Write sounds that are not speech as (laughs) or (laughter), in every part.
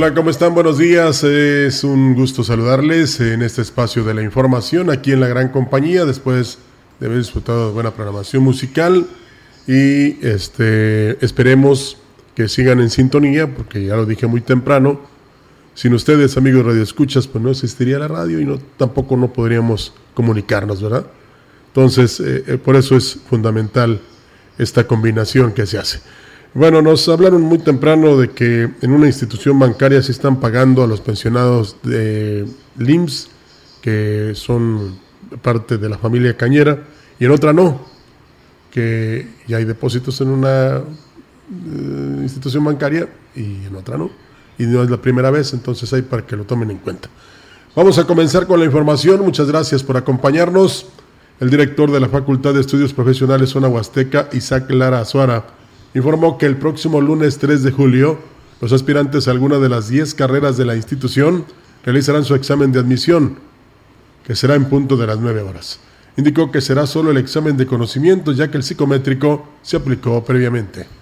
Hola, ¿cómo están? Buenos días. Es un gusto saludarles en este espacio de la información aquí en la gran compañía después de haber disfrutado de buena programación musical y este esperemos que sigan en sintonía porque ya lo dije muy temprano. Sin ustedes, amigos radioescuchas, pues no existiría la radio y no tampoco no podríamos comunicarnos, ¿verdad? Entonces, eh, eh, por eso es fundamental esta combinación que se hace. Bueno, nos hablaron muy temprano de que en una institución bancaria se están pagando a los pensionados de LIMS, que son parte de la familia Cañera, y en otra no, que ya hay depósitos en una eh, institución bancaria y en otra no. Y no es la primera vez, entonces hay para que lo tomen en cuenta. Vamos a comenzar con la información. Muchas gracias por acompañarnos. El director de la Facultad de Estudios Profesionales Zona Huasteca, Isaac Lara Azuara, informó que el próximo lunes 3 de julio los aspirantes a alguna de las 10 carreras de la institución realizarán su examen de admisión, que será en punto de las 9 horas. Indicó que será solo el examen de conocimiento ya que el psicométrico se aplicó previamente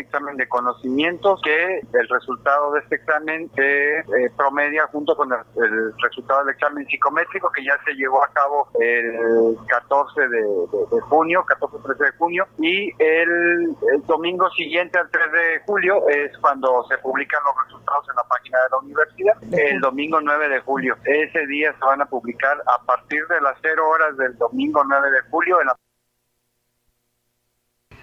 examen de conocimiento que el resultado de este examen se eh, promedia junto con el, resultado del examen psicométrico que ya se llevó a cabo el 14 de, junio, 14-13 de junio, y el, domingo siguiente al 3 de julio es cuando se publican los resultados en la página de la universidad, el domingo 9 de julio. Ese día se van a publicar a partir de las 0 horas del domingo 9 de julio en la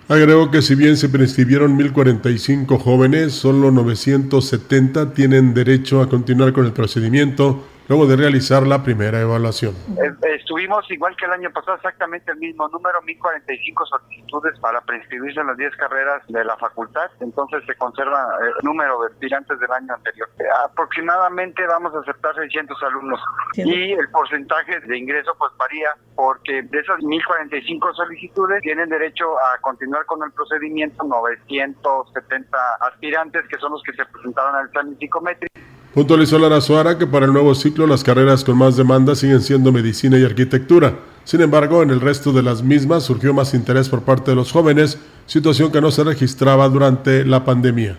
Agregó que si bien se prescribieron 1.045 jóvenes, solo 970 tienen derecho a continuar con el procedimiento luego de realizar la primera evaluación. Eh, estuvimos igual que el año pasado, exactamente el mismo número, 1045 solicitudes para prescribirse en las 10 carreras de la facultad, entonces se conserva el número de estudiantes del año anterior. Aproximadamente vamos a aceptar 600 alumnos y el porcentaje de ingreso pues varía porque de esas 1045 solicitudes tienen derecho a continuar con el procedimiento 970 aspirantes que son los que se presentaron al examen psicométrico. Puntualizó Lara Suara que para el nuevo ciclo las carreras con más demanda siguen siendo medicina y arquitectura. Sin embargo, en el resto de las mismas surgió más interés por parte de los jóvenes, situación que no se registraba durante la pandemia.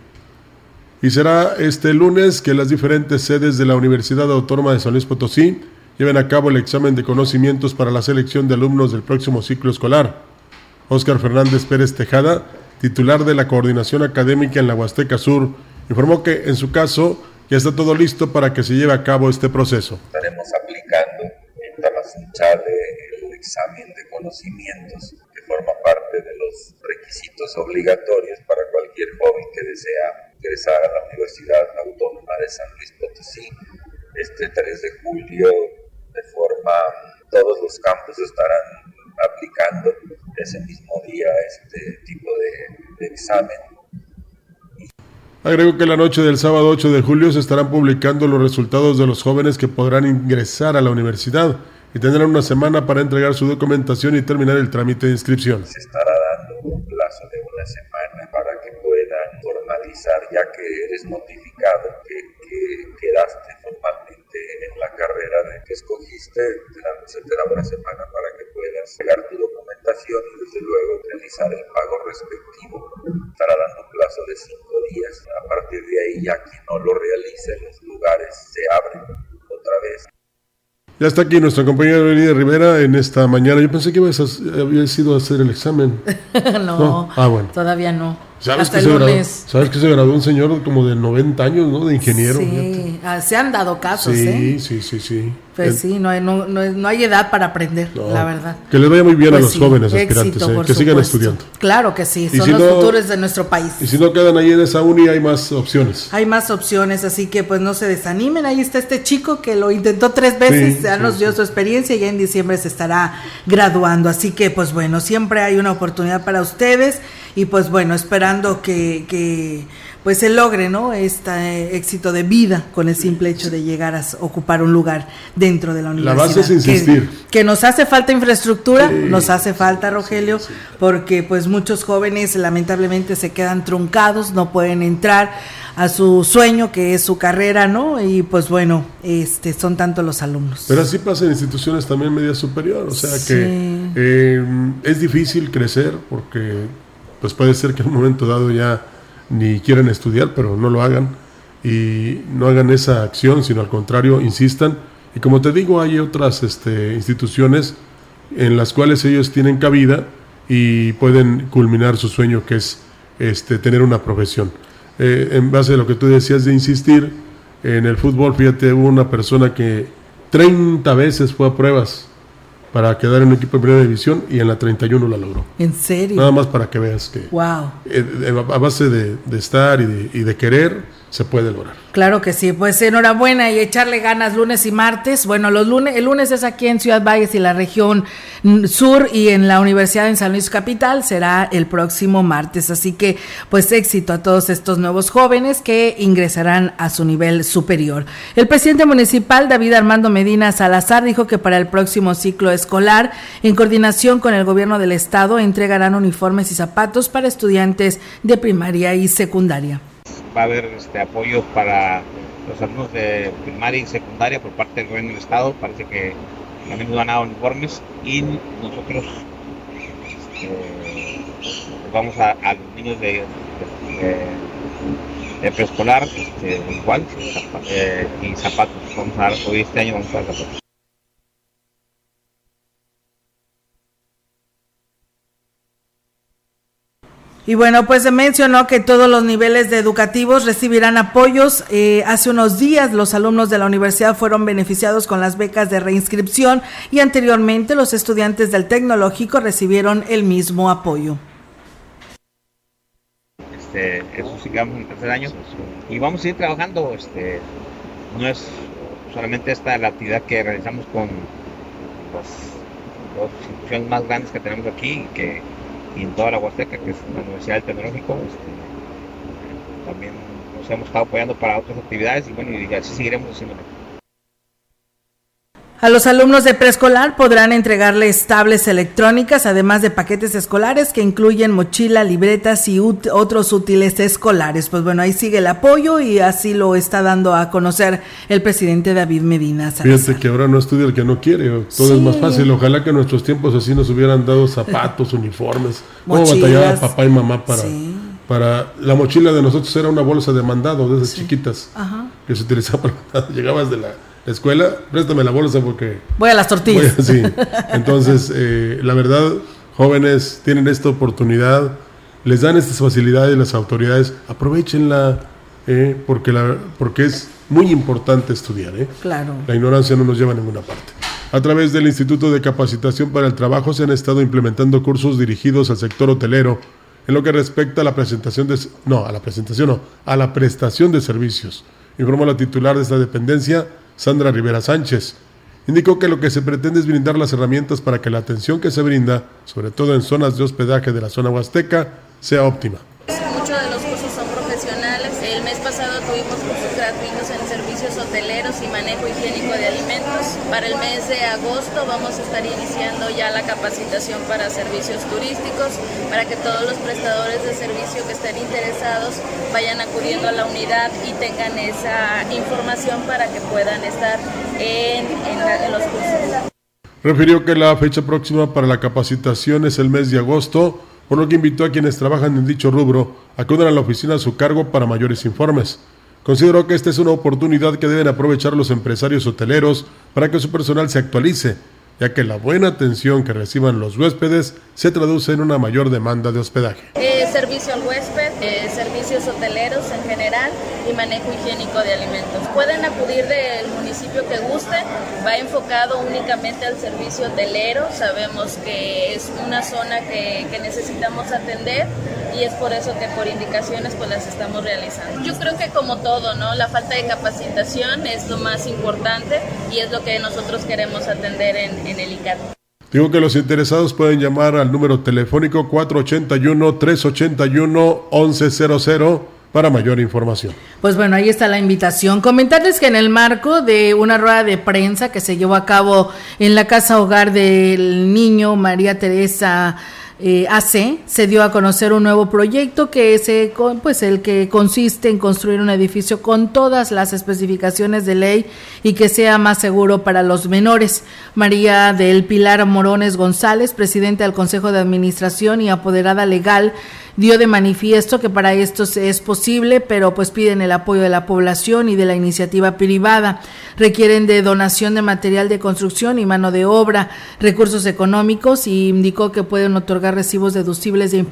Y será este lunes que las diferentes sedes de la Universidad Autónoma de San Luis Potosí lleven a cabo el examen de conocimientos para la selección de alumnos del próximo ciclo escolar. Óscar Fernández Pérez Tejada, titular de la Coordinación Académica en la Huasteca Sur, informó que en su caso ya está todo listo para que se lleve a cabo este proceso. Estaremos aplicando en Tamazunchale el examen de conocimientos que forma parte de los requisitos obligatorios para cualquier joven que desea ingresar a la Universidad Autónoma de San Luis Potosí. Este 3 de julio, de forma, todos los campos estarán aplicando ese mismo día este tipo de examen Agregó que la noche del sábado 8 de julio se estarán publicando los resultados de los jóvenes que podrán ingresar a la universidad y tendrán una semana para entregar su documentación y terminar el trámite de inscripción. Se estará dando un plazo de una semana para que puedan formalizar, ya que eres notificado que, quedaste formalmente en la carrera de que escogiste, se te da una semana para que puedas pegar tu documentación y desde luego realizar el pago respectivo. Estará dando un plazo de cinco días. A partir de ahí, ya quien no lo realice, los lugares se abren otra vez. Ya está aquí nuestra compañera Evelina Rivera en esta mañana. Yo pensé que habías, habías ido a hacer el examen. (laughs) no, Ah, bueno. todavía no. ¿Sabes que, se graduó, ¿Sabes que se graduó un señor como de 90 años, ¿no? De ingeniero. Sí, ah, se han dado casos, sí, ¿eh? Sí, sí, sí. Pues sí, no hay, no, no, hay edad para aprender, la verdad. Que les vaya muy bien a pues los jóvenes aspirantes, ¿eh? que sigan estudiando. Claro que sí, son los futuros de nuestro país. Y si no quedan ahí en esa uni, hay más opciones. Hay más opciones, así que pues no se desanimen. Ahí está este chico que lo intentó tres veces, ya nos dio su experiencia y ya en diciembre se estará graduando. Así que pues bueno, siempre hay una oportunidad para ustedes y pues bueno, esperando que, que pues se logre, ¿no? Este éxito de vida con el simple hecho de llegar a ocupar un lugar dentro de la universidad. La base es insistir. Que, nos hace falta infraestructura, nos hace falta, Rogelio, porque pues muchos jóvenes lamentablemente se quedan truncados, no pueden entrar a su sueño que es su carrera, ¿no? Y pues bueno, este son tantos los alumnos. Pero así pasa en instituciones también media superior, o sea que eh, es difícil crecer porque pues puede ser que en un momento dado ya ni quieran estudiar, pero no lo hagan y no hagan esa acción, sino al contrario, insistan. Y como te digo, hay otras este, instituciones en las cuales ellos tienen cabida y pueden culminar su sueño, que es este, tener una profesión. Eh, en base a lo que tú decías de insistir, en el fútbol, fíjate, hubo una persona que 30 veces fue a pruebas para quedar en un equipo de primera división y en la 31 la logró. ¿En serio? Nada más para que veas que wow. Eh, eh, a base de, estar y de, y de querer se puede lograr. Claro que sí, pues enhorabuena y echarle ganas lunes y martes. Bueno, los lunes, el lunes es aquí en Ciudad Valles y la región sur y en la Universidad en San Luis Capital será el próximo martes. Así que pues éxito a todos estos nuevos jóvenes que ingresarán a su nivel superior. El presidente municipal David Armando Medina Salazar dijo que para el próximo ciclo escolar, en coordinación con el gobierno del estado, entregarán uniformes y zapatos para estudiantes de primaria y secundaria va a haber este apoyo para los alumnos de primaria y secundaria por parte del gobierno del estado. Parece que también van a uniformes y nosotros este, vamos a, los niños de, de, preescolar este, igual eh, y zapatos. Vamos a dar hoy este año vamos a dar zapatos. Y bueno, pues se mencionó que todos los niveles de educativos recibirán apoyos. Eh, hace unos días los alumnos de la universidad fueron beneficiados con las becas de reinscripción y anteriormente los estudiantes del tecnológico recibieron el mismo apoyo. Este, eso sigamos en el tercer año y vamos a ir trabajando. Este, no es solamente esta la actividad que realizamos con las instituciones más grandes que tenemos aquí que y en toda la Huasteca, que es la Universidad del Tecnológico. Este, también nos hemos estado apoyando para otras actividades y bueno, y así seguiremos haciéndolo. A los alumnos de preescolar podrán entregarles tablets electrónicas, además de paquetes escolares que incluyen mochila, libretas y otros útiles escolares. Pues bueno, ahí sigue el apoyo y así lo está dando a conocer el presidente David Medina. Fíjate que ahora no estudia el que no quiere, todo es más fácil. Ojalá que en nuestros tiempos así nos hubieran dado zapatos, (laughs) uniformes. ¿Cómo batallaba papá y mamá para, para... La mochila de nosotros era una bolsa de mandado, de esas chiquitas, que se utilizaba para... (laughs) Llegabas de la escuela, préstame la bolsa porque... Voy a las tortillas. sí. (laughs) Entonces, eh, la verdad, jóvenes tienen esta oportunidad, les dan estas facilidades las autoridades, aprovechenla, eh, porque, la, porque es muy importante estudiar. Eh. Claro. La ignorancia no nos lleva a ninguna parte. A través del Instituto de Capacitación para el Trabajo se han estado implementando cursos dirigidos al sector hotelero en lo que respecta a la presentación de... No, a la presentación no, a la prestación de servicios. Informó la titular de esta dependencia, Sandra Rivera Sánchez. Indicó que lo que se pretende es brindar las herramientas para que la atención que se brinda, sobre todo en zonas de hospedaje de la zona huasteca, sea óptima. Muchos de los cursos son profesionales. El mes pasado tuvimos cursos gratuitos en servicios hoteleros y manejo higiénico de alimentos. Para el mes de agosto vamos a estar iniciando ya la capacitación para servicios turísticos, para que todos los prestadores de servicio que estén interesados vayan acudiendo a la unidad y tengan esa información para que puedan estar en, los cursos. Refirió que la fecha próxima para la capacitación es el mes de agosto, por lo que invitó a quienes trabajan en dicho rubro a acudir a la oficina a su cargo para mayores informes. Consideró que esta es una oportunidad que deben aprovechar los empresarios hoteleros para que su personal se actualice, ya que la buena atención que reciban los huéspedes se traduce en una mayor demanda de hospedaje. Eh, servicio al huésped, eh, servicios hoteleros en general y manejo higiénico de alimentos. Pueden acudir del municipio que guste, va enfocado únicamente al servicio hotelero, sabemos que es una zona que, que necesitamos atender y es por eso que por indicaciones pues las estamos realizando. Yo creo que como todo, ¿no? La falta de capacitación es lo más importante y es lo que nosotros queremos atender en, en el ICAT. Digo que los interesados pueden llamar al número telefónico 481-381-1100 para mayor información. Pues bueno, ahí está la invitación. Comentarles que en el marco de una rueda de prensa que se llevó a cabo en la casa hogar del niño María Teresa eh, AC se dio a conocer un nuevo proyecto que es eh, pues el que consiste en construir un edificio con todas las especificaciones de ley y que sea más seguro para los menores. María del Pilar Morones González, presidenta del Consejo de Administración y apoderada legal dio de manifiesto que para esto es posible, pero pues piden el apoyo de la población y de la iniciativa privada. Requieren de donación de material de construcción y mano de obra, recursos económicos y indicó que pueden otorgar recibos deducibles de,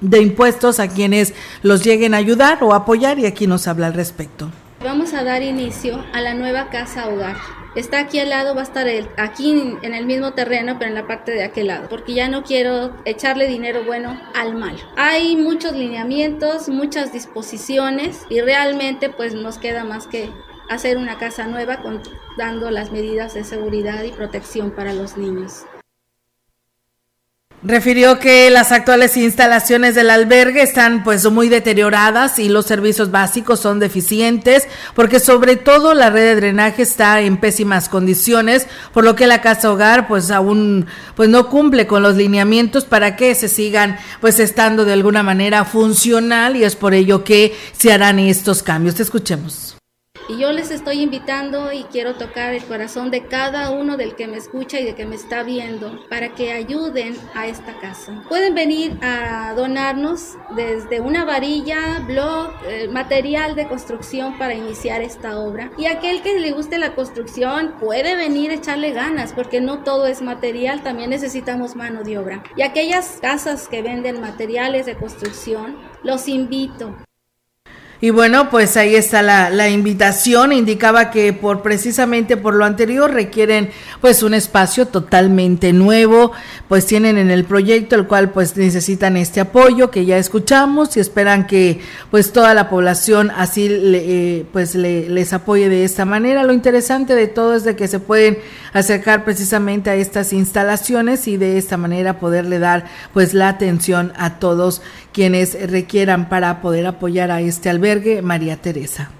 de impuestos a quienes los lleguen a ayudar o apoyar y aquí nos habla al respecto. Vamos a dar inicio a la nueva casa hogar está aquí al lado, va a estar el, aquí en el mismo terreno, pero en la parte de aquel lado, porque ya no quiero echarle dinero bueno al malo. Hay muchos lineamientos, muchas disposiciones y realmente pues nos queda más que hacer una casa nueva con, dando las medidas de seguridad y protección para los niños. Refirió que las actuales instalaciones del albergue están pues muy deterioradas y los servicios básicos son deficientes porque sobre todo la red de drenaje está en pésimas condiciones, por lo que la casa hogar pues aún pues no cumple con los lineamientos para que se sigan pues estando de alguna manera funcional y es por ello que se harán estos cambios. Te escuchemos. Y yo les estoy invitando y quiero tocar el corazón de cada uno del que me escucha y de que me está viendo para que ayuden a esta casa. Pueden venir a donarnos desde una varilla, blog, eh, material de construcción para iniciar esta obra. Y aquel que le guste la construcción puede venir a echarle ganas porque no todo es material, también necesitamos mano de obra. Y aquellas casas que venden materiales de construcción, los invito y bueno, pues ahí está la, la, invitación. Indicaba que por precisamente por lo anterior requieren pues un espacio totalmente nuevo. Pues tienen en el proyecto el cual pues necesitan este apoyo que ya escuchamos y esperan que pues toda la población así le, pues le, les apoye de esta manera. Lo interesante de todo es de que se pueden acercar precisamente a estas instalaciones y de esta manera poderle dar pues la atención a todos quienes requieran para poder apoyar a este albergue María Teresa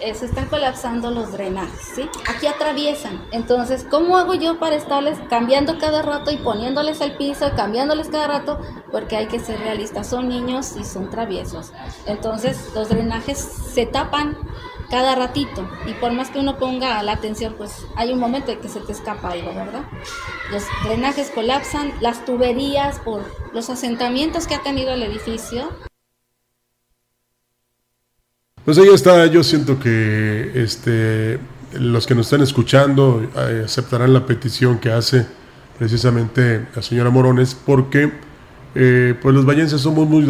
eh, se están colapsando los drenajes, ¿sí? Aquí atraviesan. Entonces, ¿cómo hago yo para estarles cambiando cada rato y poniéndoles el piso, cambiándoles cada rato? Porque hay que ser realistas, son niños y son traviesos. Entonces, los drenajes se tapan cada ratito y por más que uno ponga la atención, pues hay un momento en que se te escapa algo, ¿verdad? Los drenajes colapsan, las tuberías por los asentamientos que ha tenido el edificio. Pues ahí está, yo siento que este, los que nos están escuchando eh, aceptarán la petición que hace precisamente la señora Morones, porque eh, pues los vallenses somos muy,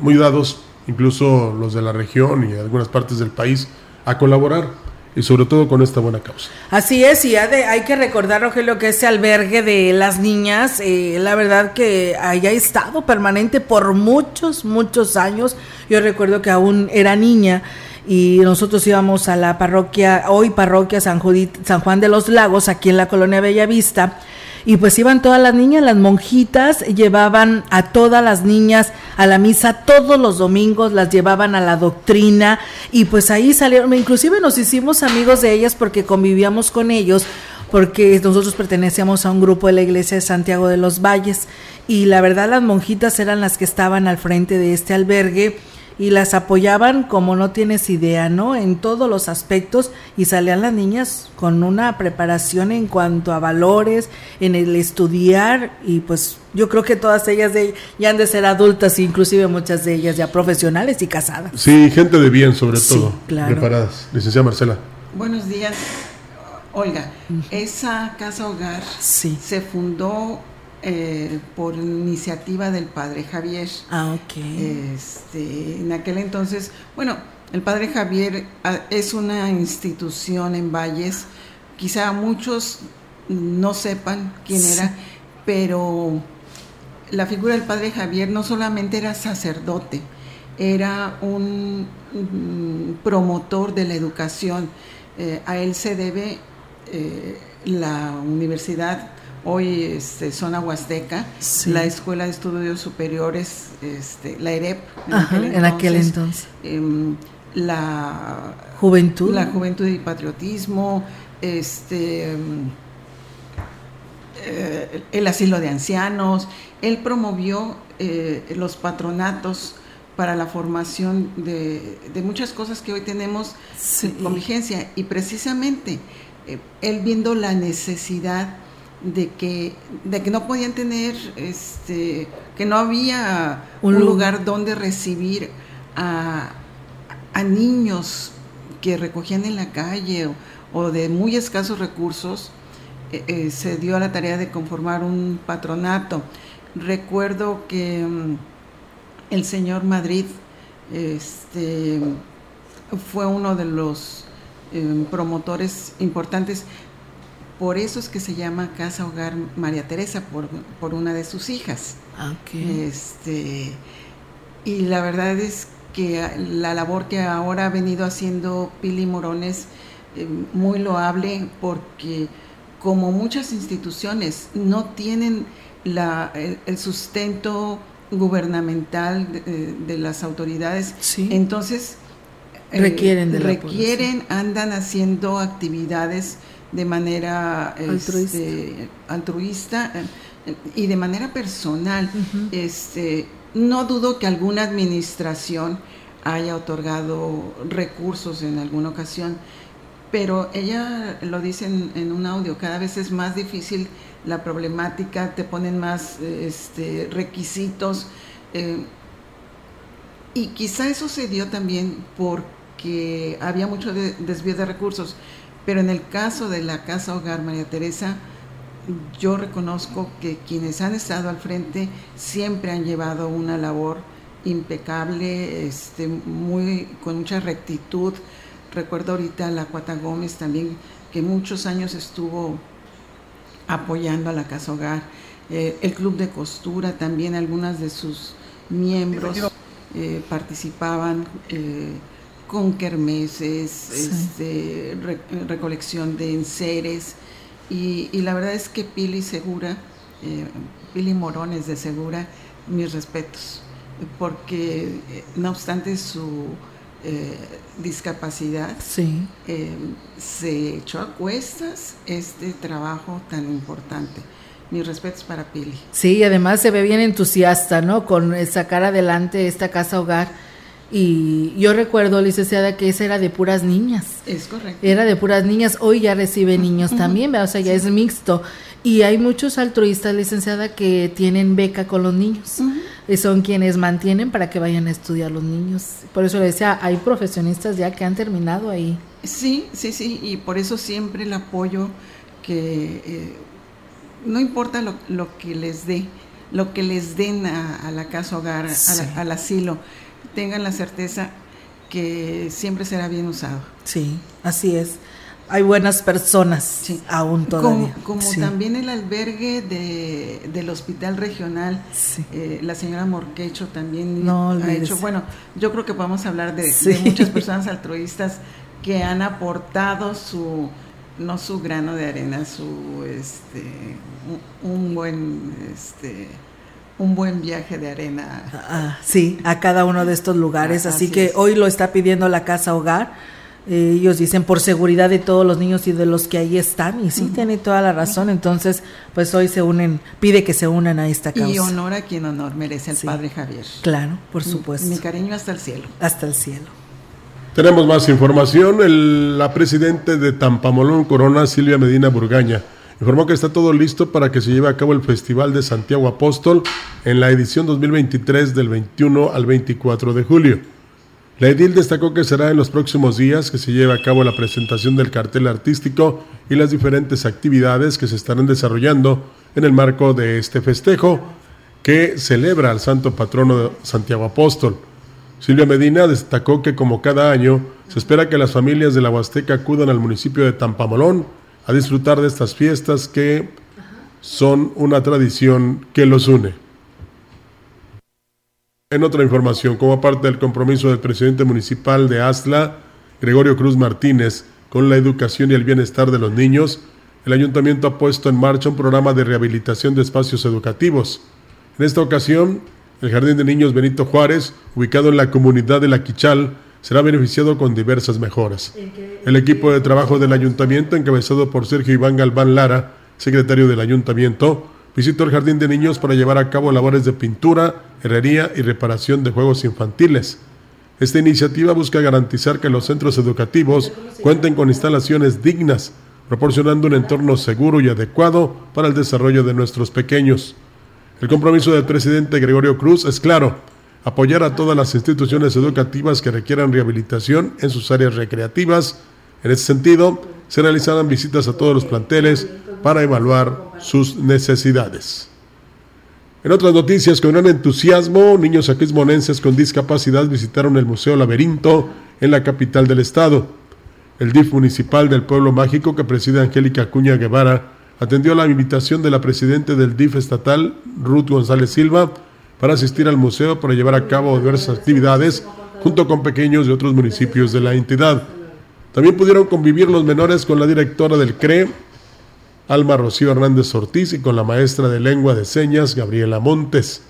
muy dados, incluso los de la región y algunas partes del país, a colaborar y sobre todo con esta buena causa. Así es, y hay que recordar, Rogelio, que ese albergue de las niñas, eh, la verdad que haya estado permanente por muchos, muchos años. Yo recuerdo que aún era niña y nosotros íbamos a la parroquia, hoy parroquia San, San Juan de los Lagos, aquí en la colonia Bellavista, y pues iban todas las niñas, las monjitas llevaban a todas las niñas a la misa todos los domingos, las llevaban a la doctrina y pues ahí salieron, inclusive nos hicimos amigos de ellas porque convivíamos con ellos porque nosotros pertenecíamos a un grupo de la iglesia de Santiago de los Valles y la verdad las monjitas eran las que estaban al frente de este albergue y las apoyaban como no tienes idea, ¿no? En todos los aspectos y salían las niñas con una preparación en cuanto a valores, en el estudiar y pues yo creo que todas ellas de, ya han de ser adultas, inclusive muchas de ellas ya profesionales y casadas. Sí, gente de bien sobre todo, preparadas. Licenciada Marcela. Buenos días. Olga, esa casa hogar se fundó eh, por iniciativa del padre Javier. Ah, ok. Este, en aquel entonces, bueno, el padre Javier ah, es una institución en Valles, quizá muchos no sepan quién era, pero la figura del padre Javier no solamente era sacerdote, era un, promotor de la educación. Eh, a él se debe eh, la universidad hoy este, zona Huasteca, la Escuela de Estudios Superiores, este, la EREP, en, aquel entonces, em, la Juventud, la Juventud y Patriotismo, este, em, eh, el asilo de ancianos, él promovió eh, los patronatos para la formación de, muchas cosas que hoy tenemos con vigencia. Y precisamente eh, él viendo la necesidad de que, de que no podían tener, este, que no había un, lugar donde recibir a, niños que recogían en la calle o, de muy escasos recursos, eh, eh, se dio a la tarea de conformar un patronato. Recuerdo que mm, el señor Madrid este, fue uno de los em, promotores importantes por eso es que se llama Casa Hogar María Teresa, por, una de sus hijas. Ah, este, y la verdad es que la labor que ahora ha venido haciendo Pili Morones, eh, muy loable, porque como muchas instituciones no tienen la, el, sustento gubernamental de, las autoridades, entonces eh, requieren, requieren andan haciendo actividades de manera este, altruista, eh, y de manera personal. este, no dudo que alguna administración haya otorgado recursos en alguna ocasión, pero ella lo dice en, un audio, cada vez es más difícil la problemática, te ponen más este, requisitos. Eh, y quizá eso se dio también porque había mucho desvío de recursos. Pero en el caso de la Casa Hogar María Teresa, yo reconozco que quienes han estado al frente siempre han llevado una labor impecable, este, muy, con mucha rectitud. Recuerdo ahorita a la Cuata Gómez también, que muchos años estuvo apoyando a la Casa Hogar. Eh, el Club de Costura también, algunas de sus miembros eh, participaban. Eh, con kermeses, este, recolección de enseres. Y, la verdad es que Pili Segura, eh, Pili Morones de Segura, mis respetos, porque eh, no obstante su eh, discapacidad, sí. se echó a cuestas este trabajo tan importante. Mis respetos para Pili. Sí, además se ve bien entusiasta, ¿no? Con sacar adelante esta casa hogar y yo recuerdo, licenciada, que esa era de puras niñas. Es correcto. Era de puras niñas. Hoy ya recibe niños también, o sea, ya es mixto. Y hay muchos altruistas, licenciada, que tienen beca con los niños. Y son quienes mantienen para que vayan a estudiar los niños. Por eso le decía, hay profesionistas ya que han terminado ahí. Sí, sí, sí. Y por eso siempre el apoyo que eh, no importa lo, lo, que les dé, lo que les den a, la casa hogar, al asilo tengan la certeza que siempre será bien usado. Sí, así es. Hay buenas personas aún todavía. Como, también el albergue de, del hospital regional, eh, la señora Morquecho también ha hecho, bueno, yo creo que podemos hablar de, muchas personas altruistas que han aportado su, no su grano de arena, su, este, un buen, este, un buen viaje de arena. Ah, sí, a cada uno de estos lugares. así, que hoy lo está pidiendo la Casa Hogar. Eh, ellos dicen por seguridad de todos los niños y de los que ahí están, y sí, tiene toda la razón. Entonces, pues hoy se unen, pide que se unan a esta causa. Y honor a quien honor merece el padre Javier. Claro, por supuesto. Mi, cariño hasta el cielo. Hasta el cielo. Tenemos más información. El, la presidenta de Tampamolón Corona, Silvia Medina Burgaña, informó que está todo listo para que se lleve a cabo el Festival de Santiago Apóstol en la edición 2023 del 21 al 24 de julio. La edil destacó que será en los próximos días que se lleve a cabo la presentación del cartel artístico y las diferentes actividades que se estarán desarrollando en el marco de este festejo que celebra al santo patrono de Santiago Apóstol. Silvia Medina destacó que como cada año se espera que las familias de la Huasteca acudan al municipio de Tampamolón a disfrutar de estas fiestas que son una tradición que los une. En otra información, como parte del compromiso del presidente municipal de Astla, Gregorio Cruz Martínez, con la educación y el bienestar de los niños, el ayuntamiento ha puesto en marcha un programa de rehabilitación de espacios educativos. En esta ocasión, el Jardín de Niños Benito Juárez, ubicado en la comunidad de La Quichal, será beneficiado con diversas mejoras. El equipo de trabajo del ayuntamiento, encabezado por Sergio Iván Galván Lara, secretario del ayuntamiento, visitó el jardín de niños para llevar a cabo labores de pintura, herrería y reparación de juegos infantiles. Esta iniciativa busca garantizar que los centros educativos cuenten con instalaciones dignas, proporcionando un entorno seguro y adecuado para el desarrollo de nuestros pequeños. El compromiso del presidente Gregorio Cruz es claro, apoyar a todas las instituciones educativas que requieran rehabilitación en sus áreas recreativas. En ese sentido, se realizarán visitas a todos los planteles para evaluar sus necesidades. En otras noticias, con gran entusiasmo, niños aquismonenses con discapacidad visitaron el Museo Laberinto en la capital del estado. El DIF municipal del Pueblo Mágico, que preside Angélica Cuña Guevara, atendió la invitación de la presidenta del DIF estatal, Ruth González Silva, para asistir al museo para llevar a cabo diversas actividades junto con pequeños de otros municipios de la entidad. También pudieron convivir los menores con la directora del CRE, Alma Rocío Hernández Ortiz, y con la maestra de lengua de señas, Gabriela Montes.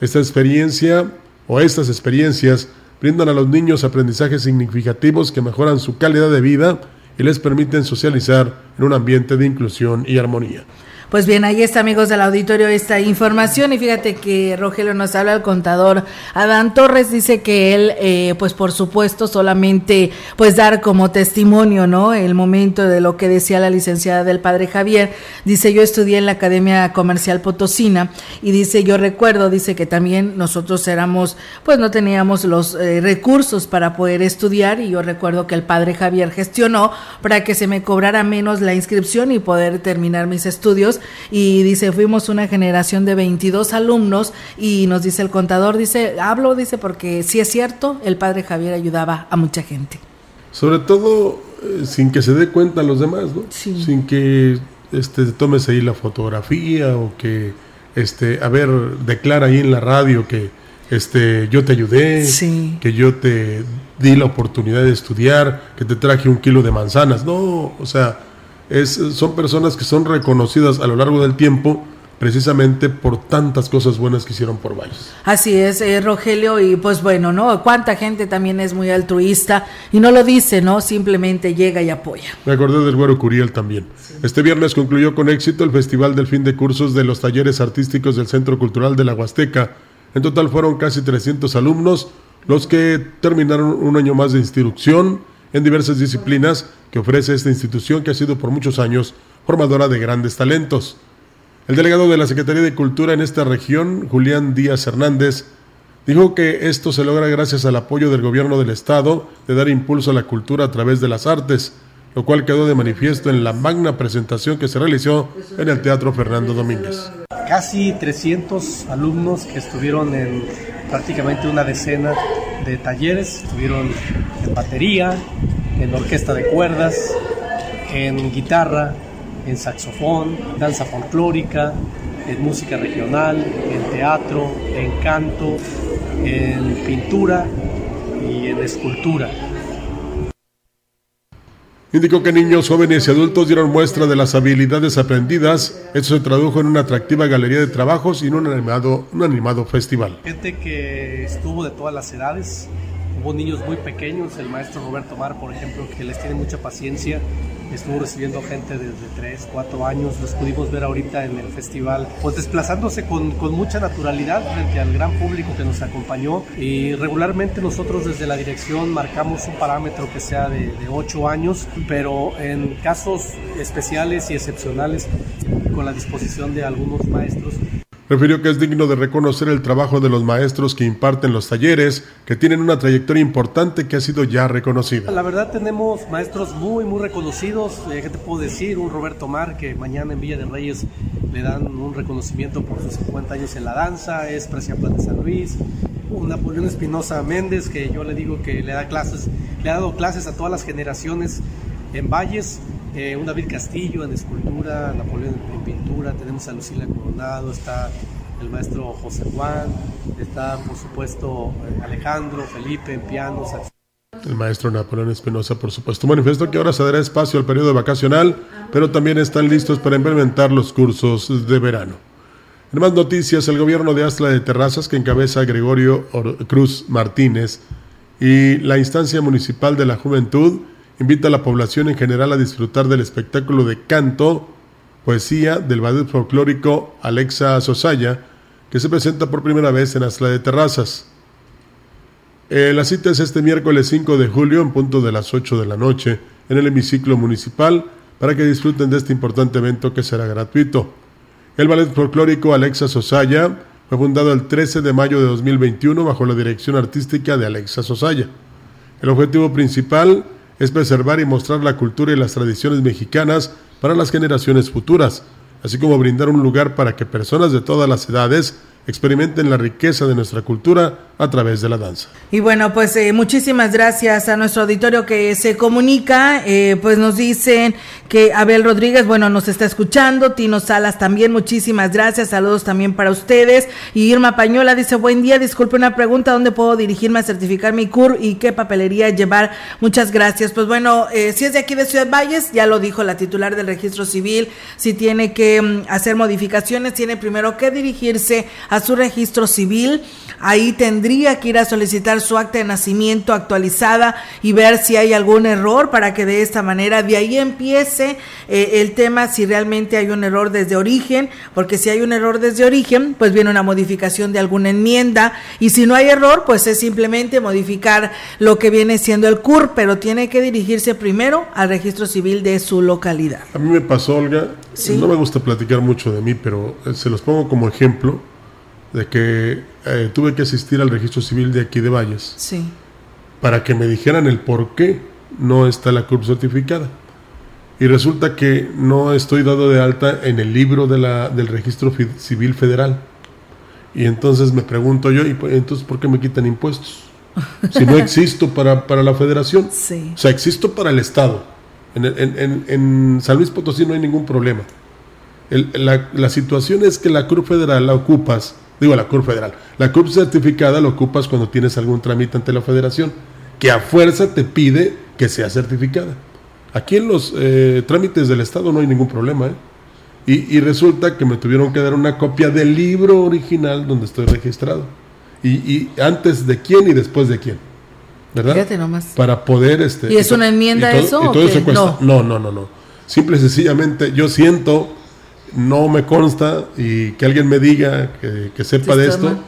Esta experiencia o estas experiencias brindan a los niños aprendizajes significativos que mejoran su calidad de vida y les permiten socializar en un ambiente de inclusión y armonía. Pues bien, ahí está, amigos del auditorio, esta información. Y fíjate que Rogelio nos habla, el contador Adán Torres dice que él, eh, pues por supuesto, solamente pues dar como testimonio, ¿no? El momento de lo que decía la licenciada del padre Javier. Dice, yo estudié en la Academia Comercial Potosina y dice, yo recuerdo, dice que también nosotros éramos, pues no teníamos los eh, recursos para poder estudiar y yo recuerdo que el padre Javier gestionó para que se me cobrara menos la inscripción y poder terminar mis estudios y dice, fuimos una generación de 22 alumnos y nos dice el contador, dice, hablo, dice, porque si es cierto, el padre Javier ayudaba a mucha gente. Sobre todo eh, sin que se dé cuenta los demás, ¿no? Sin que este, tomes ahí la fotografía o que, este, a ver, declara ahí en la radio que este, yo te ayudé, que yo te di la oportunidad de estudiar, que te traje un kilo de manzanas. No, o sea, es, son personas que son reconocidas a lo largo del tiempo precisamente por tantas cosas buenas que hicieron por varios. Así es, eh, Rogelio, y pues bueno, ¿no? Cuánta gente también es muy altruista y no lo dice, ¿no? Simplemente llega y apoya. Me acordé del Güero Curiel también. Este viernes concluyó con éxito el Festival del Fin de Cursos de los Talleres Artísticos del Centro Cultural de la Huasteca. En total fueron casi 300 alumnos los que terminaron un año más de instrucción en diversas disciplinas que ofrece esta institución que ha sido por muchos años formadora de grandes talentos. El delegado de la Secretaría de Cultura en esta región, Julián Díaz Hernández, dijo que esto se logra gracias al apoyo del gobierno del Estado de dar impulso a la cultura a través de las artes, lo cual quedó de manifiesto en la magna presentación que se realizó en el Teatro Fernando Domínguez. Casi 300 alumnos que estuvieron en prácticamente una decena de talleres, estuvieron en batería, en orquesta de cuerdas, en guitarra, en saxofón, danza folclórica, en música regional, en teatro, en canto, en pintura y en escultura. Indicó que niños, jóvenes y adultos dieron muestra de las habilidades aprendidas. Esto se tradujo en una atractiva galería de trabajos y en un animado, un animado festival. Gente que estuvo de todas las edades, hubo niños muy pequeños, el maestro Roberto Mar, por ejemplo, que les tiene mucha paciencia, estuvo recibiendo gente desde 3, 4 años, los pudimos ver ahorita en el festival, pues desplazándose con, con mucha naturalidad frente al gran público que nos acompañó. Y regularmente nosotros desde la dirección marcamos un parámetro que sea de, de 8 años, pero en casos especiales y excepcionales, con la disposición de algunos maestros, Refirió que es digno de reconocer el trabajo de los maestros que imparten los talleres, que tienen una trayectoria importante que ha sido ya reconocida. La verdad tenemos maestros muy, muy reconocidos. Eh, ¿Qué te puedo decir? Un Roberto Mar, que mañana en Villa de Reyes le dan un reconocimiento por sus 50 años en la danza, es Preciaplan de San Luis. Un Napoleón Espinosa Méndez, que yo le digo que le da clases, le ha dado clases a todas las generaciones en Valles. Eh, un David Castillo en escultura, Napoleón en pintura, tenemos a Lucila Coronado, está el maestro José Juan, está por supuesto eh, Alejandro, Felipe en piano, sax- El maestro Napoleón Espinosa, por supuesto. Manifestó que ahora se dará espacio al periodo vacacional, pero también están listos para implementar los cursos de verano. En más noticias, el gobierno de Astla de Terrazas, que encabeza Gregorio Or- Cruz Martínez, y la instancia municipal de la juventud, invita a la población en general a disfrutar del espectáculo de canto, poesía del ballet folclórico Alexa Sosaya, que se presenta por primera vez en Astla de Terrazas. Eh, la cita es este miércoles 5 de julio en punto de las 8 de la noche en el hemiciclo municipal para que disfruten de este importante evento que será gratuito. El ballet folclórico Alexa Sosaya fue fundado el 13 de mayo de 2021 bajo la dirección artística de Alexa Sosaya. El objetivo principal es preservar y mostrar la cultura y las tradiciones mexicanas para las generaciones futuras, así como brindar un lugar para que personas de todas las edades experimenten la riqueza de nuestra cultura a través de la danza. Y bueno, pues eh, muchísimas gracias a nuestro auditorio que se comunica. Eh, pues nos dicen que Abel Rodríguez, bueno, nos está escuchando. Tino Salas también, muchísimas gracias. Saludos también para ustedes. Y Irma Pañola dice, buen día, disculpe una pregunta, ¿dónde puedo dirigirme a certificar mi CUR y qué papelería llevar? Muchas gracias. Pues bueno, eh, si es de aquí de Ciudad Valles, ya lo dijo la titular del registro civil, si tiene que mm, hacer modificaciones, tiene primero que dirigirse a su registro civil. Ahí tendría que ir a solicitar su acta de nacimiento actualizada y ver si hay algún error para que de esta manera de ahí empiece eh, el tema si realmente hay un error desde origen, porque si hay un error desde origen, pues viene una modificación de alguna enmienda y si no hay error, pues es simplemente modificar lo que viene siendo el CUR, pero tiene que dirigirse primero al registro civil de su localidad. A mí me pasó, Olga, Sí. no me gusta platicar mucho de mí, pero eh, se los pongo como ejemplo de que eh, tuve que asistir al registro civil de aquí de Valles Sí. para que me dijeran el por qué no está la CURP certificada. Y resulta que no estoy dado de alta en el libro de la, del registro civil federal. Y entonces me pregunto yo, ¿y entonces por qué me quitan impuestos? Si no (laughs) existo para, para la federación. Sí. O sea, existo para el Estado. En, en- en- en San Luis Potosí no hay ningún problema. El- la, la situación es que la CURP federal la ocupas, digo la CURP federal, la CURP certificada la ocupas cuando tienes algún trámite ante la federación, que a fuerza te pide que sea certificada. Aquí en los eh, trámites del Estado no hay ningún problema, ¿eh? Y, y resulta que me tuvieron que dar una copia del libro original donde estoy registrado. Y, y antes de quién y después de quién. ¿Verdad? Fíjate nomás. Para poder este. ¿Y es una enmienda todo- eso y o todo qué? eso cuesta. No, no, no, no. Simple y sencillamente yo siento, no me consta y que alguien me diga que, que sepa de esto.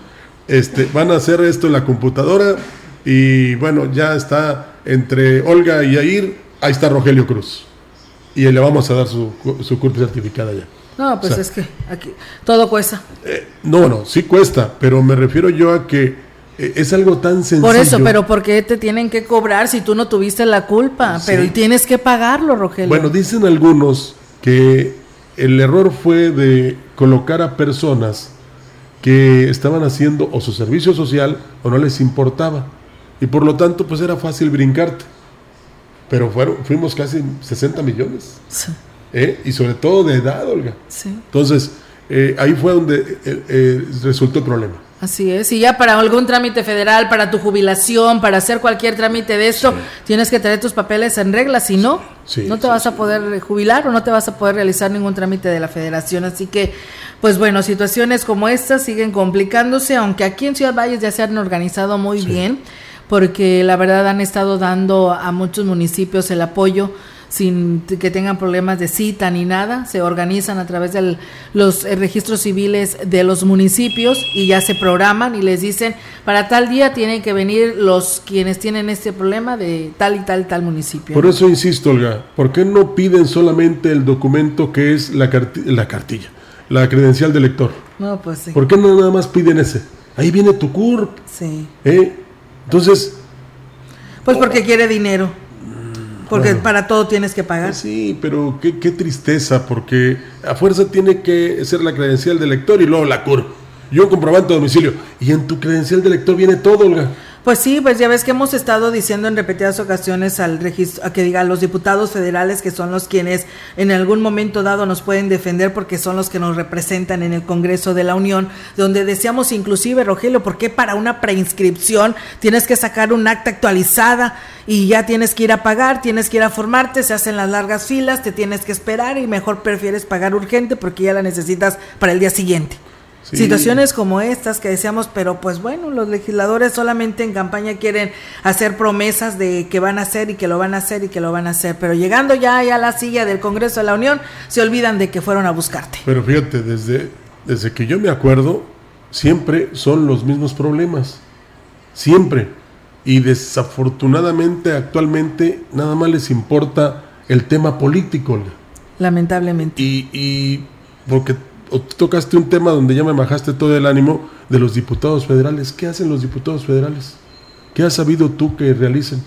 Este, van a hacer esto en la computadora y bueno, ya está entre Olga y Air, ahí está Rogelio Cruz. Y le vamos a dar su, su CURP certificada ya. No, pues O sea, es que aquí todo cuesta. No, no, sí cuesta, pero me refiero yo a que eh, es algo tan sencillo. Por eso, pero ¿por qué te tienen que cobrar si tú no tuviste la culpa? Sí. Pero tienes que pagarlo, Rogelio. Bueno, dicen algunos que el error fue de colocar a personas que estaban haciendo o su servicio social o no les importaba. Y por lo tanto, pues era fácil brincarte. Pero fueron, fuimos casi 60 millones. Sí, ¿eh? Y sobre todo de edad, Olga. sí, Entonces, eh, ahí fue donde eh, eh, resultó el problema. Así es. Y ya para algún trámite federal, para tu jubilación, para hacer cualquier trámite de esto, tienes que tener tus papeles en regla, si no, Sí, no te sí, vas a poder jubilar o no te vas a poder realizar ningún trámite de la federación. Así que, pues bueno, situaciones como estas siguen complicándose, aunque aquí en Ciudad Valles ya se han organizado muy bien. porque la verdad han estado dando a muchos municipios el apoyo sin que tengan problemas de cita ni nada, se organizan a través de los eh, registros civiles de los municipios y ya se programan y les dicen, para tal día tienen que venir los quienes tienen este problema de tal y tal tal municipio. Por eso insisto, Olga, ¿por qué no piden solamente el documento que es la, la cartilla, la credencial del lector? No, pues sí. ¿Por qué no nada más piden ese? Ahí viene tu CURP. Sí. ¿Eh? Entonces... Pues porque quiere dinero. Porque para todo tienes que pagar. Sí, pero qué, qué, tristeza, porque a fuerza tiene que ser la credencial del lector y luego la CUR. Yo comprobante de domicilio. Y en tu credencial de lector viene todo, Olga. Pues sí, pues ya ves que hemos estado diciendo en repetidas ocasiones al registro, a que diga los diputados federales que son los quienes en algún momento dado nos pueden defender porque son los que nos representan en el Congreso de la Unión, donde decíamos inclusive, Rogelio, ¿por qué para una preinscripción tienes que sacar un acta actualizada y ya tienes que ir a pagar, tienes que ir a formarte, se hacen las largas filas, te tienes que esperar y mejor prefieres pagar urgente porque ya la necesitas para el día siguiente? Situaciones como estas que decíamos, pero pues bueno, los legisladores solamente en campaña quieren hacer promesas de que van a hacer y que lo van a hacer y que lo van a hacer, pero llegando ya, a la silla del Congreso de la Unión, se olvidan de que fueron a buscarte. Pero fíjate, desde, desde que yo me acuerdo, siempre son los mismos problemas, siempre. Y desafortunadamente actualmente nada más les importa el tema político. Lamentablemente. Y, y porque o tocaste un tema donde ya me bajaste todo el ánimo de los diputados federales. ¿Qué hacen los diputados federales? ¿Qué has sabido tú que realicen?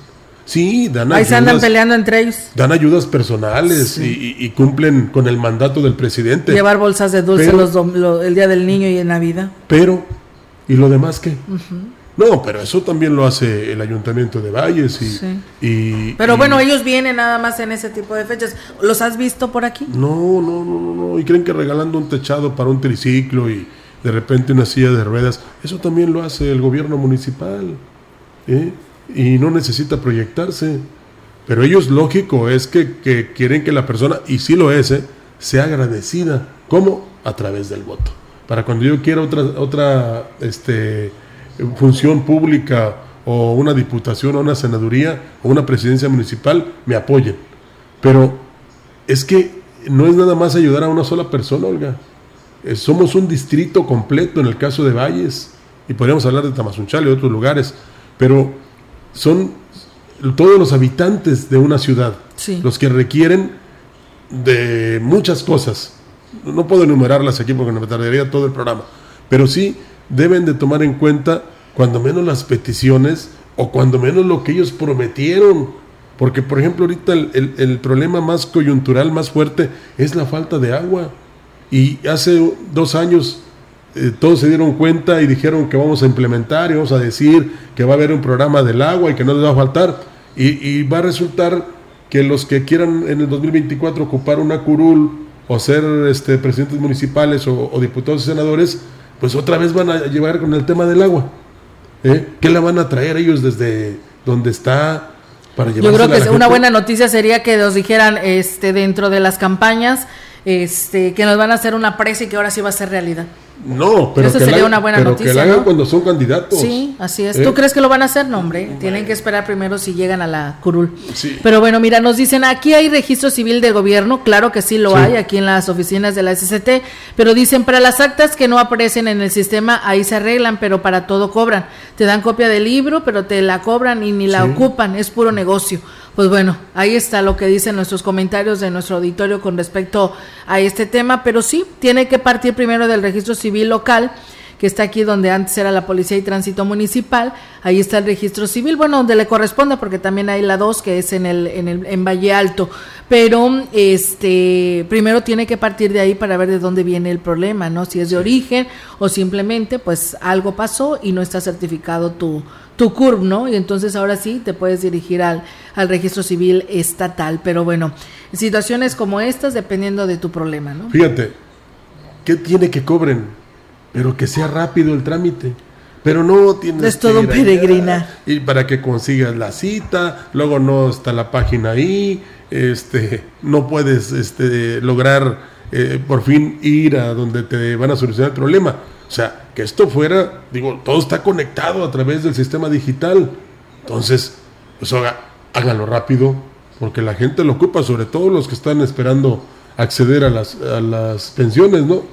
Sí, dan Ahí se andan peleando entre ellos. Dan ayudas personales y, cumplen con el mandato del presidente. Llevar bolsas de dulce el día del niño y en Navidad. Pero, ¿y lo demás qué? No, pero eso también lo hace el ayuntamiento de Valles y... pero bueno, ellos vienen nada más en ese tipo de fechas. ¿Los has visto por aquí? No, no, no, no, Y creen que regalando un techado para un triciclo y de repente una silla de ruedas, eso también lo hace el gobierno municipal. ¿eh? Y no necesita proyectarse. Pero ellos lógico es que, que quieren que la persona, y sí lo es, ¿eh? sea agradecida. ¿Cómo? A través del voto. Para cuando yo quiera otra, otra, este función pública o una diputación o una senaduría o una presidencia municipal me apoyen. Pero es que no es nada más ayudar a una sola persona, Olga. Eh, somos un distrito completo en el caso de Valles y podríamos hablar de Tamazunchal y otros lugares, pero son todos los habitantes de una ciudad los que requieren de muchas cosas. No puedo enumerarlas aquí porque me tardaría todo el programa, pero sí deben de tomar en cuenta cuando menos las peticiones o cuando menos lo que ellos prometieron. Porque, por ejemplo, ahorita el, problema más coyuntural, más fuerte, es la falta de agua. Y hace dos años eh, todos se dieron cuenta y dijeron que vamos a implementar y vamos a decir que va a haber un programa del agua y que no les va a faltar. Y, va a resultar que los que quieran en el 2024 ocupar una curul o ser este, presidentes municipales o, o diputados y senadores, pues otra vez van a llevar con el tema del agua. ¿Eh? ¿Qué la van a traer ellos desde donde está para Yo creo que una buena noticia sería que nos dijeran este dentro de las campañas este que nos van a hacer una presa y que ahora sí va a ser realidad. No, pero, que sería una buena pero noticia. que la hagan cuando son candidatos. Sí, así es. ¿Eh? ¿Tú crees que lo van a hacer? No, hombre. Tienen que esperar primero si llegan a la curul. Sí. Pero bueno, mira, nos dicen, aquí hay registro civil del gobierno. Claro que sí lo hay aquí en las oficinas de la SCT. Pero dicen, para las actas que no aparecen en el sistema, ahí se arreglan, pero para todo cobran. Te dan copia del libro, pero te la cobran y ni la ocupan. Es puro negocio. Pues bueno, ahí está lo que dicen nuestros comentarios de nuestro auditorio con respecto a este tema, pero sí, tiene que partir primero del registro civil local que está aquí donde antes era la Policía y Tránsito Municipal, ahí está el registro civil, bueno, donde le corresponde, porque también hay la 2 que es en el, en el en Valle Alto, pero este primero tiene que partir de ahí para ver de dónde viene el problema, ¿no? Si es de origen o simplemente pues algo pasó y no está certificado tu tu CURB, ¿no? Y entonces ahora sí te puedes dirigir al, al registro civil estatal. Pero bueno, situaciones como estas dependiendo de tu problema, ¿no? Fíjate, ¿qué tiene que cobren? Pero que sea rápido el trámite. Pero no tienes es todo un peregrina. Y para que consigas la cita, luego no está la página ahí, este, no puedes este, lograr eh, por fin ir a donde te van a solucionar el problema. O sea, que esto fuera, digo, todo está conectado a través del sistema digital. Entonces, pues háganlo rápido, porque la gente lo ocupa, sobre todo los que están esperando acceder a las, a las pensiones, ¿no?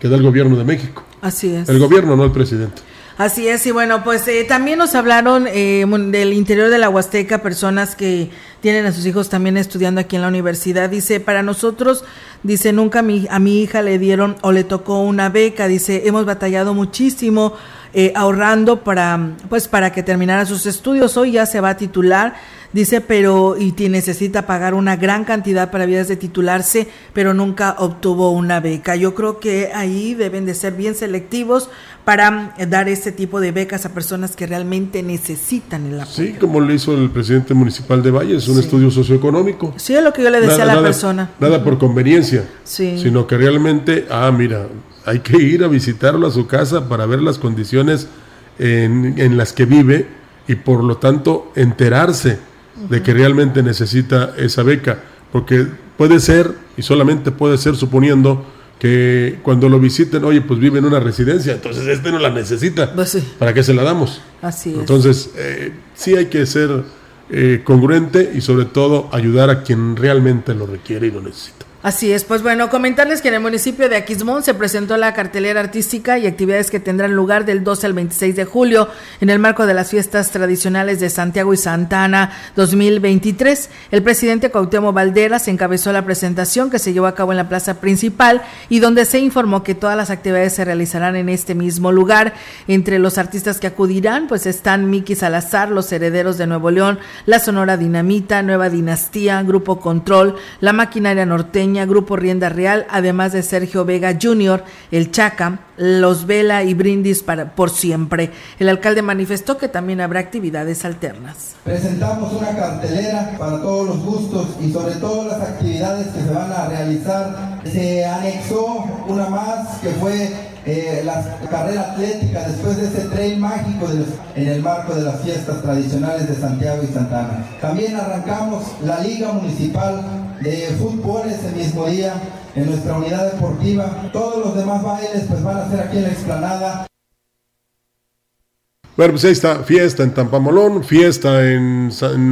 Que da el gobierno de México. Así es. El gobierno, no el presidente. Así es, y bueno, pues eh, también nos hablaron eh, del interior de la Huasteca, personas que tienen a sus hijos también estudiando aquí en la universidad. Dice, para nosotros, dice, nunca mi, a mi hija le dieron o le tocó una beca. Dice, hemos batallado muchísimo eh, ahorrando para, pues, para que terminara sus estudios. Hoy ya se va a titular Dice, pero y necesita pagar una gran cantidad para vías de titularse, pero nunca obtuvo una beca. Yo creo que ahí deben de ser bien selectivos para dar este tipo de becas a personas que realmente necesitan el apoyo. Sí, como lo hizo el presidente municipal de Valles, un estudio socioeconómico. Sí, es lo que yo le decía a la persona. Nada por conveniencia, sino que realmente, ah, mira, hay que ir a visitarlo a su casa para ver las condiciones en, en las que vive y por lo tanto enterarse de que realmente necesita esa beca, porque puede ser, y solamente puede ser suponiendo que cuando lo visiten, oye, pues vive en una residencia, entonces este no la necesita, pues ¿para qué se la damos? Así es. Entonces, eh, sí hay que ser eh, congruente y sobre todo ayudar a quien realmente lo requiere y lo necesita. Así es, pues bueno, comentarles que en el municipio de Aquismón se presentó la cartelera artística y actividades que tendrán lugar del 12 al 26 de julio en el marco de las fiestas tradicionales de Santiago y Santana 2023. El presidente Cuauhtémoc Valderas encabezó la presentación que se llevó a cabo en la plaza principal y donde se informó que todas las actividades se realizarán en este mismo lugar. Entre los artistas que acudirán, pues están Miki Salazar, los herederos de Nuevo León, la Sonora Dinamita, Nueva Dinastía, Grupo Control, la Maquinaria Norteña, Grupo Rienda Real, además de Sergio Vega Jr., El Chaca, Los Vela y Brindis para, por siempre. El alcalde manifestó que también habrá actividades alternas. Presentamos una cartelera para todos los gustos y sobre todo las actividades que se van a realizar. Se anexó una más que fue eh, la carrera atlética después de ese tren mágico en el marco de las fiestas tradicionales de Santiago y Santana. También arrancamos la Liga Municipal de Fútbol ese mismo día en nuestra unidad deportiva. Todos los demás bailes pues van a ser aquí en la explanada. Bueno, pues ahí está, fiesta en Tampamolón, fiesta en, en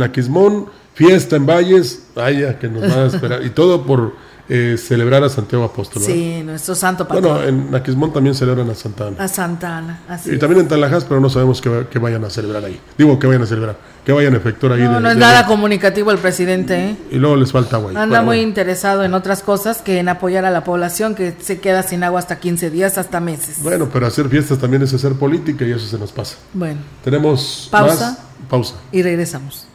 fiesta en Valles, vaya que nos van a esperar, y todo por eh, celebrar a Santiago Apóstol. Sí, nuestro santo patrón. Bueno, en Aquismón también celebran a Santa Ana. A Santa Ana, así Y también en Talajas, pero no sabemos qué, vayan a celebrar ahí. Digo, que vayan a celebrar, que vayan a efectuar ahí. No, no es nada comunicativo el presidente, ¿eh? Y luego les falta agua. Anda muy interesado en otras cosas que en apoyar a la población que se queda sin agua hasta 15 días, hasta meses. Bueno, pero hacer fiestas también es hacer política y eso se nos pasa. Bueno. Tenemos pausa. pausa. Y regresamos.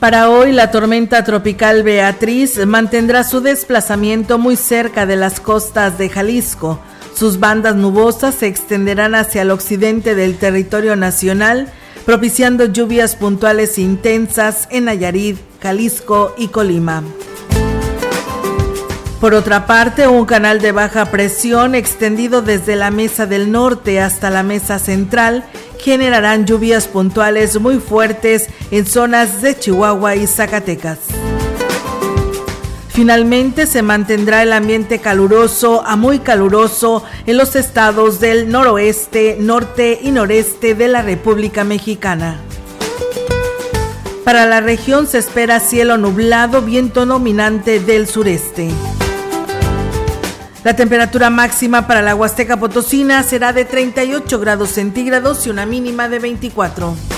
Para hoy, la tormenta tropical Beatriz mantendrá su desplazamiento muy cerca de las costas de Jalisco. Sus bandas nubosas se extenderán hacia el occidente del territorio nacional, propiciando lluvias puntuales intensas en Nayarit, Jalisco y Colima. Por otra parte, un canal de baja presión extendido desde la mesa del norte hasta la mesa central generarán lluvias puntuales muy fuertes en zonas de Chihuahua y Zacatecas. Finalmente se mantendrá el ambiente caluroso a muy caluroso en los estados del noroeste, norte y noreste de la República Mexicana. Para la región se espera cielo nublado, viento dominante del sureste. La temperatura máxima para la Huasteca Potosina será de 38 grados centígrados y una mínima de 24.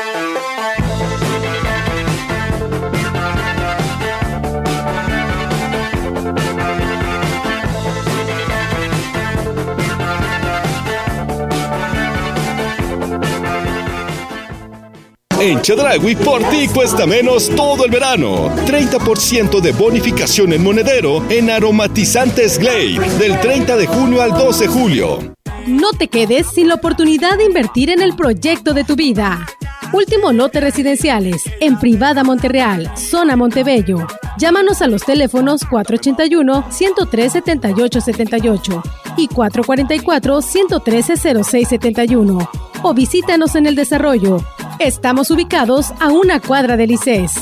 En Chedragui, por ti cuesta menos todo el verano. 30% de bonificación en monedero en aromatizantes Glade del 30 de junio al 12 de julio. No te quedes sin la oportunidad de invertir en el proyecto de tu vida. Último lote residenciales en Privada Monterreal, zona Montebello. Llámanos a los teléfonos 481-103-7878 y 444-113-0671 o visítanos en el desarrollo. Estamos ubicados a una cuadra del ICES.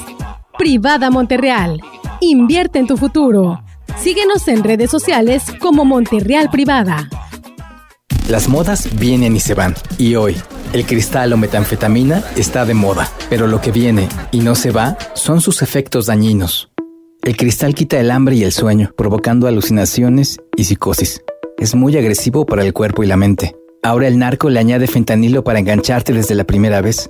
Privada Monterreal. Invierte en tu futuro. Síguenos en redes sociales como Monterreal Privada. Las modas vienen y se van. Y hoy, el cristal o metanfetamina está de moda. Pero lo que viene y no se va son sus efectos dañinos. El cristal quita el hambre y el sueño, provocando alucinaciones y psicosis. Es muy agresivo para el cuerpo y la mente. Ahora el narco le añade fentanilo para engancharte desde la primera vez.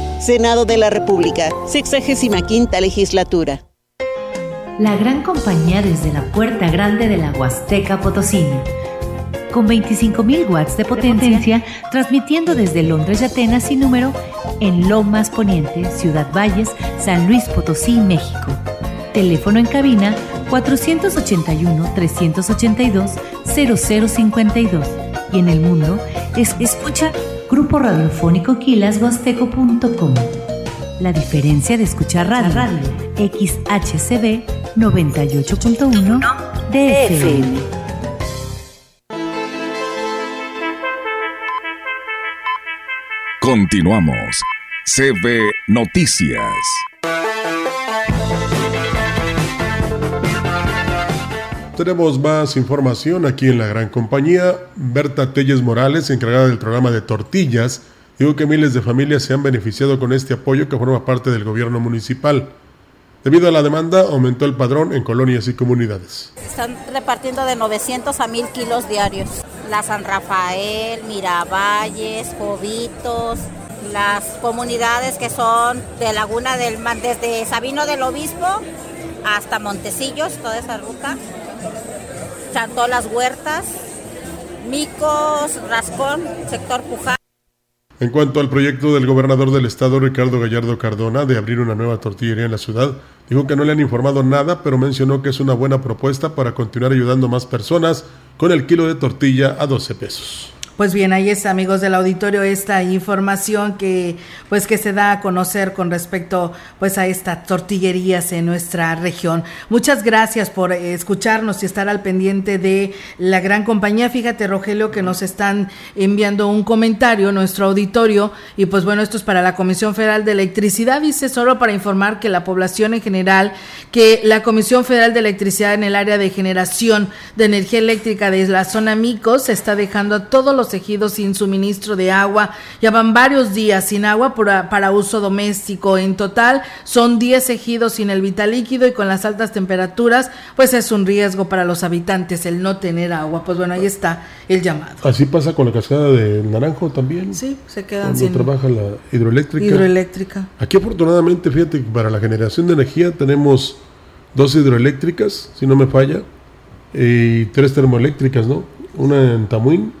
Senado de la República, 65 quinta legislatura la gran compañía desde la puerta grande de la Huasteca Potosina. Con 25.000 watts de potencia, transmitiendo desde Londres y Atenas sin número en Lomas Poniente, Ciudad Valles, San Luis Potosí, México. Teléfono en cabina 481-382-0052 y en el mundo es escucha Grupo Radiofónico Quilashuasteco.com. La diferencia de escuchar radio, radio XHCB 98.1 DFM. Continuamos. CB Noticias. Tenemos más información aquí en la gran compañía. Berta Telles Morales, encargada del programa de tortillas, dijo que miles de familias se han beneficiado con este apoyo que forma parte del gobierno municipal. Debido a la demanda, aumentó el padrón en colonias y comunidades. Están repartiendo de 900 a 1000 kilos diarios. La San Rafael, Miravalles, Jovitos, las comunidades que son de Laguna del Mar, desde Sabino del Obispo hasta Montecillos, toda esa ruta. Chantolas Huertas, Micos, Rascón, sector Pujá. En cuanto al proyecto del gobernador del estado, Ricardo Gallardo Cardona, de abrir una nueva tortillería en la ciudad, dijo que no le han informado nada, pero mencionó que es una buena propuesta para continuar ayudando a más personas con el kilo de tortilla a 12 pesos. Pues bien, ahí está, amigos del auditorio, esta información que pues que se da a conocer con respecto pues a estas tortillerías en nuestra región. Muchas gracias por escucharnos y estar al pendiente de la gran compañía. Fíjate, Rogelio, que nos están enviando un comentario nuestro auditorio y pues bueno, esto es para la Comisión Federal de Electricidad, dice solo para informar que la población en general, que la Comisión Federal de Electricidad en el área de generación de energía eléctrica de la zona Micos está dejando a todos los ejidos sin suministro de agua. Ya van varios días sin agua para, uso doméstico. En total son 10 ejidos sin el vital líquido y con las altas temperaturas, pues es un riesgo para los habitantes el no tener agua. Pues bueno, ahí está el llamado. Así pasa con la cascada de Naranjo también. Sí, se quedan sin. trabaja la hidroeléctrica. Hidroeléctrica. Aquí afortunadamente, fíjate, para la generación de energía tenemos dos hidroeléctricas, si no me falla, y tres termoeléctricas, ¿no? Una en Tamuín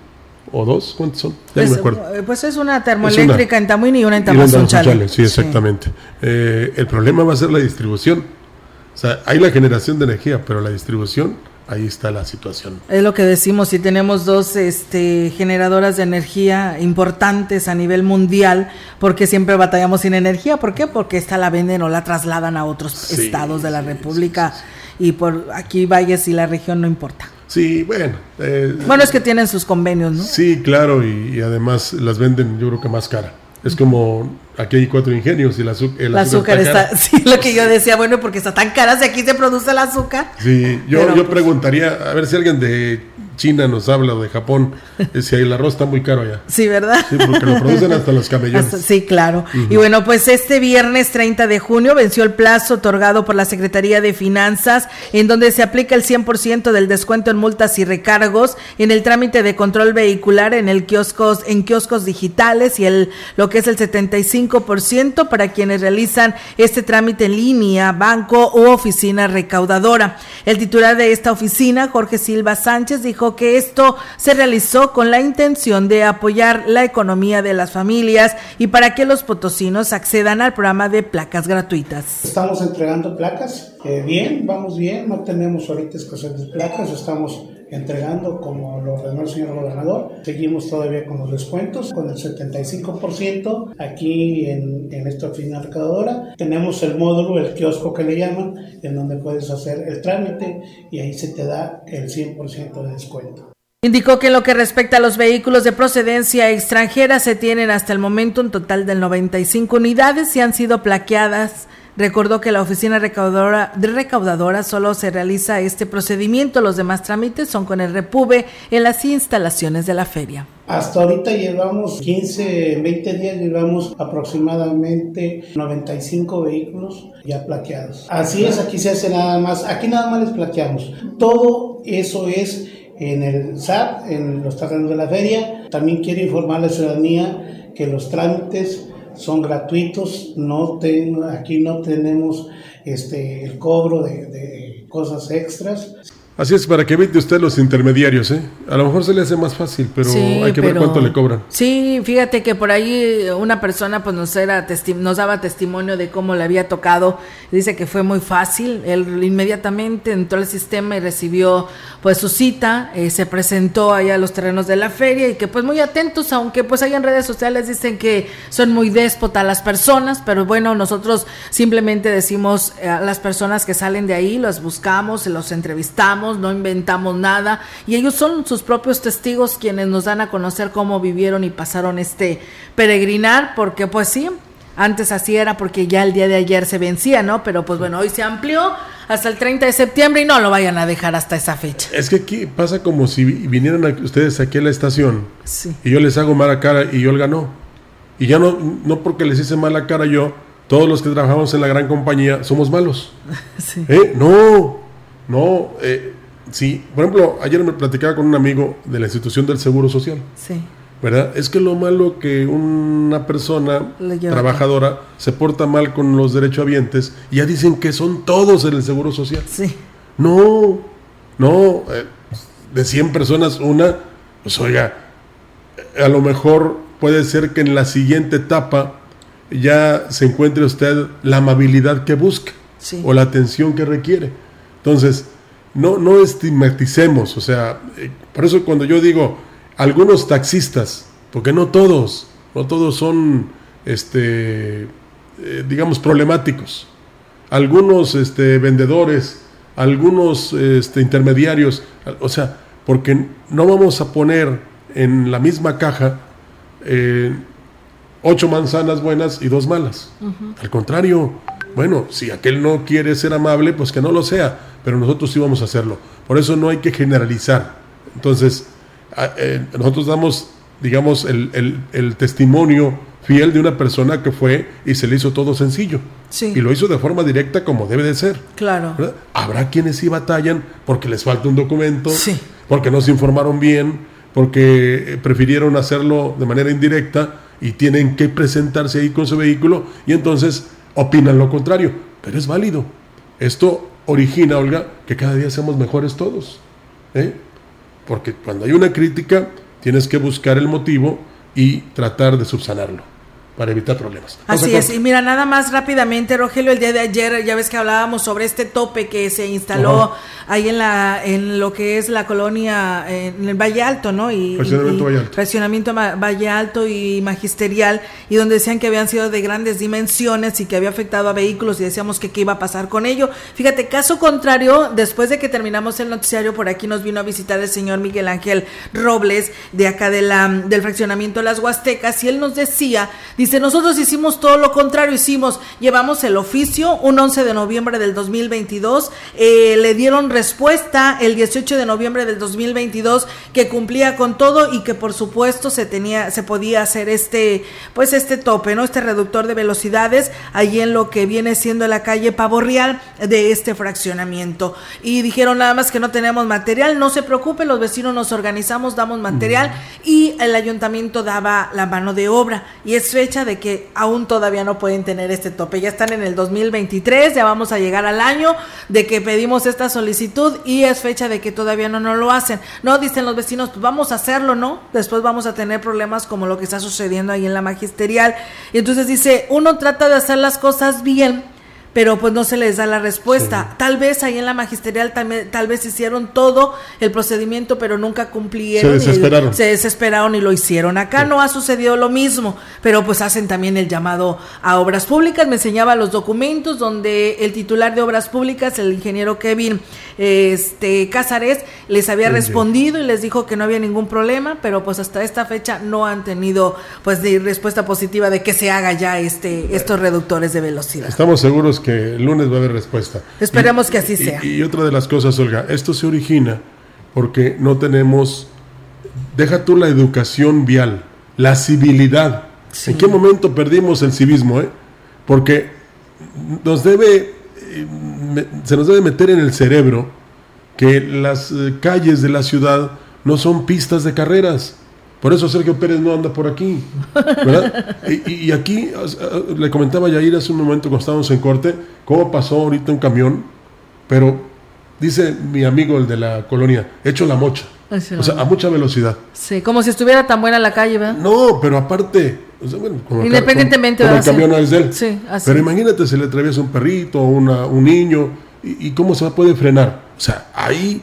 o dos, ¿cuántos son? Ya pues, me acuerdo. Eh, pues es una termoeléctrica en Tamuín y una en Tamazunchale. Sí, exactamente. Eh, el problema va a ser la distribución. O sea, hay la generación de energía, pero la distribución, ahí está la situación. Es lo que decimos, si tenemos dos este, generadoras de energía importantes a nivel mundial, porque siempre batallamos sin energía? ¿Por qué? Porque esta la venden o la trasladan a otros estados de la República y por aquí Valles y la región no importa. Sí, bueno. Eh, bueno, es que tienen sus convenios, ¿no? Sí, claro, y, además las venden yo creo que más cara. Es como aquí hay cuatro ingenios y el, azúcar, el azúcar, está, (laughs) sí, lo que yo decía, bueno, porque está tan cara, si aquí se produce el azúcar. Sí, yo, yo pues preguntaría, a ver si alguien de China nos habla de Japón, si el arroz está muy caro allá. Sí, ¿verdad? Sí, porque lo producen hasta los (laughs) camellones. sí, claro. Y bueno, pues este viernes 30 de junio venció el plazo otorgado por la Secretaría de Finanzas, en donde se aplica el 100% del descuento en multas y recargos en el trámite de control vehicular en el kioscos en kioscos digitales y el lo que es el 75% para quienes realizan este trámite en línea, banco u oficina recaudadora. El titular de esta oficina, Jorge Silva Sánchez, dijo que esto se realizó con la intención de apoyar la economía de las familias y para que los potosinos accedan al programa de placas gratuitas. Estamos entregando placas, eh, bien, vamos bien, no tenemos ahorita escasez de placas, estamos entregando como lo ordenó el señor gobernador. Seguimos todavía con los descuentos, con el 75% aquí en, en esta oficina recaudadora. Tenemos el módulo, el kiosco que le llaman, en donde puedes hacer el trámite y ahí se te da el 100% de descuento. Indicó que en lo que respecta a los vehículos de procedencia extranjera se tienen hasta el momento un total de 95 unidades y han sido plaqueadas Recordó que la oficina recaudadora, recaudadora solo se realiza este procedimiento, los demás trámites son con el Repube en las instalaciones de la feria. Hasta ahorita llevamos 15, 20 días, llevamos aproximadamente 95 vehículos ya plaqueados. Así es, aquí se hace nada más, aquí nada más les plaqueamos. Todo eso es en el SAT, en los terrenos de la feria. También quiero informar a la ciudadanía que los trámites son gratuitos, no tengo, aquí no tenemos este, el cobro de, de cosas extras. Así es, para que evite usted los intermediarios, ¿eh? A lo mejor se le hace más fácil, pero hay que ver cuánto le cobran. Sí, fíjate que por ahí una persona pues nos, era nos daba testimonio de cómo le había tocado. Dice que fue muy fácil. Él inmediatamente entró al sistema y recibió pues su cita. Eh, se presentó allá a los terrenos de la feria y que pues muy atentos, aunque pues ahí en redes sociales dicen que son muy déspota las personas, pero bueno, nosotros simplemente decimos a las personas que salen de ahí, los buscamos, los entrevistamos no inventamos nada y ellos son sus propios testigos quienes nos dan a conocer cómo vivieron y pasaron este peregrinar, porque pues sí, antes así era porque ya el día de ayer se vencía, ¿no? Pero pues bueno, hoy se amplió hasta el 30 de septiembre y no lo vayan a dejar hasta esa fecha. Es que aquí pasa como si vinieran ustedes aquí a la estación y yo les hago mala cara y yo el ganó. Y ya no, no porque les hice mala cara yo, todos los que trabajamos en la gran compañía somos malos. (laughs) ¿Eh? No, no, eh, sí. Por ejemplo, ayer me platicaba con un amigo de la institución del Seguro Social. Sí. ¿Verdad? Es que lo malo que una persona trabajadora se porta mal con los derechohabientes, ya dicen que son todos en el Seguro Social. Sí. No, no, eh, de 100 personas una, pues oiga, a lo mejor puede ser que en la siguiente etapa ya se encuentre usted la amabilidad que busca o la atención que requiere. Entonces, no, no estigmaticemos, o sea, eh, por eso cuando yo digo algunos taxistas, porque no todos, no todos son, este, eh, digamos, problemáticos. Algunos este, vendedores, algunos este, intermediarios, o sea, porque no vamos a poner en la misma caja eh, ocho manzanas buenas y dos malas. Al contrario, bueno, si aquel no quiere ser amable, pues que no lo sea, pero nosotros sí vamos a hacerlo. Por eso no hay que generalizar. Entonces, eh, nosotros damos, digamos, el, testimonio fiel de una persona que fue y se le hizo todo sencillo. Sí. Y lo hizo de forma directa como debe de ser. Claro. Habrá quienes sí batallan porque les falta un documento, sí. porque no se informaron bien, porque prefirieron hacerlo de manera indirecta y tienen que presentarse ahí con su vehículo y entonces opinan lo contrario, pero es válido. Esto origina, Olga, que cada día seamos mejores todos. ¿eh? Porque cuando hay una crítica, tienes que buscar el motivo y tratar de subsanarlo para evitar problemas. Así es, y mira, nada más rápidamente, Rogelio, el día de ayer ya ves que hablábamos sobre este tope que se instaló ahí en la en lo que es la colonia en el Valle Alto, ¿no? Y, Fraccionamiento Valle Alto. Fraccionamiento Valle Alto y magisterial, y donde decían que habían sido de grandes dimensiones y que había afectado a vehículos y decíamos que qué iba a pasar con ello. Fíjate, caso contrario, después de que terminamos el noticiario, por aquí nos vino a visitar el señor Miguel Ángel Robles de acá de la, del fraccionamiento Las Huastecas y él nos decía Dice, nosotros hicimos todo lo contrario, hicimos, llevamos el oficio un 11 de noviembre del 2022, eh, le dieron respuesta el 18 de noviembre del 2022 que cumplía con todo y que por supuesto se tenía, se podía hacer este, pues este tope, ¿no? Este reductor de velocidades allí en lo que viene siendo la calle Pavo Real de este fraccionamiento. Y dijeron nada más que no tenemos material, no se preocupe, los vecinos nos organizamos, damos material y el ayuntamiento daba la mano de obra y es fecha de que aún todavía no pueden tener este tope. Ya están en el 2023, ya vamos a llegar al año de que pedimos esta solicitud y es fecha de que todavía no nos lo hacen. No, dicen los vecinos, pues vamos a hacerlo, ¿no? Después vamos a tener problemas como lo que está sucediendo ahí en la magisterial. Y entonces dice, uno trata de hacer las cosas bien pero pues no se les da la respuesta. Tal vez ahí en la magisterial también, tal vez hicieron todo el procedimiento, pero nunca cumplieron. Se desesperaron. se desesperaron y lo hicieron. Acá no ha sucedido lo mismo, pero pues hacen también el llamado a obras públicas. Me enseñaba los documentos donde el titular de obras públicas, el ingeniero Kevin este Cázares, les había respondido y les dijo que no había ningún problema, pero pues hasta esta fecha no han tenido pues de respuesta positiva de que se haga ya este estos reductores de velocidad. Estamos seguros que el lunes va a haber respuesta. Esperemos que así sea. Y, otra de las cosas, Olga, esto se origina porque no tenemos, deja tú la educación vial, la civilidad. ¿En qué momento perdimos el civismo? Eh? Porque nos debe, eh, se nos debe meter en el cerebro que las eh, calles de la ciudad no son pistas de carreras por eso Sergio Pérez no anda por aquí. ¿verdad? (laughs) y, aquí le comentaba Yair hace un momento cuando estábamos en corte, cómo pasó ahorita un camión, pero dice mi amigo el de la colonia, hecho la mocha. o sea, a mucha velocidad. Sí, como si estuviera tan buena la calle, ¿verdad? No, pero aparte, independientemente de el camión no es de él. Sí, así. Pero imagínate si le atraviesa un perrito o un niño y, y cómo se puede frenar. O sea, hay,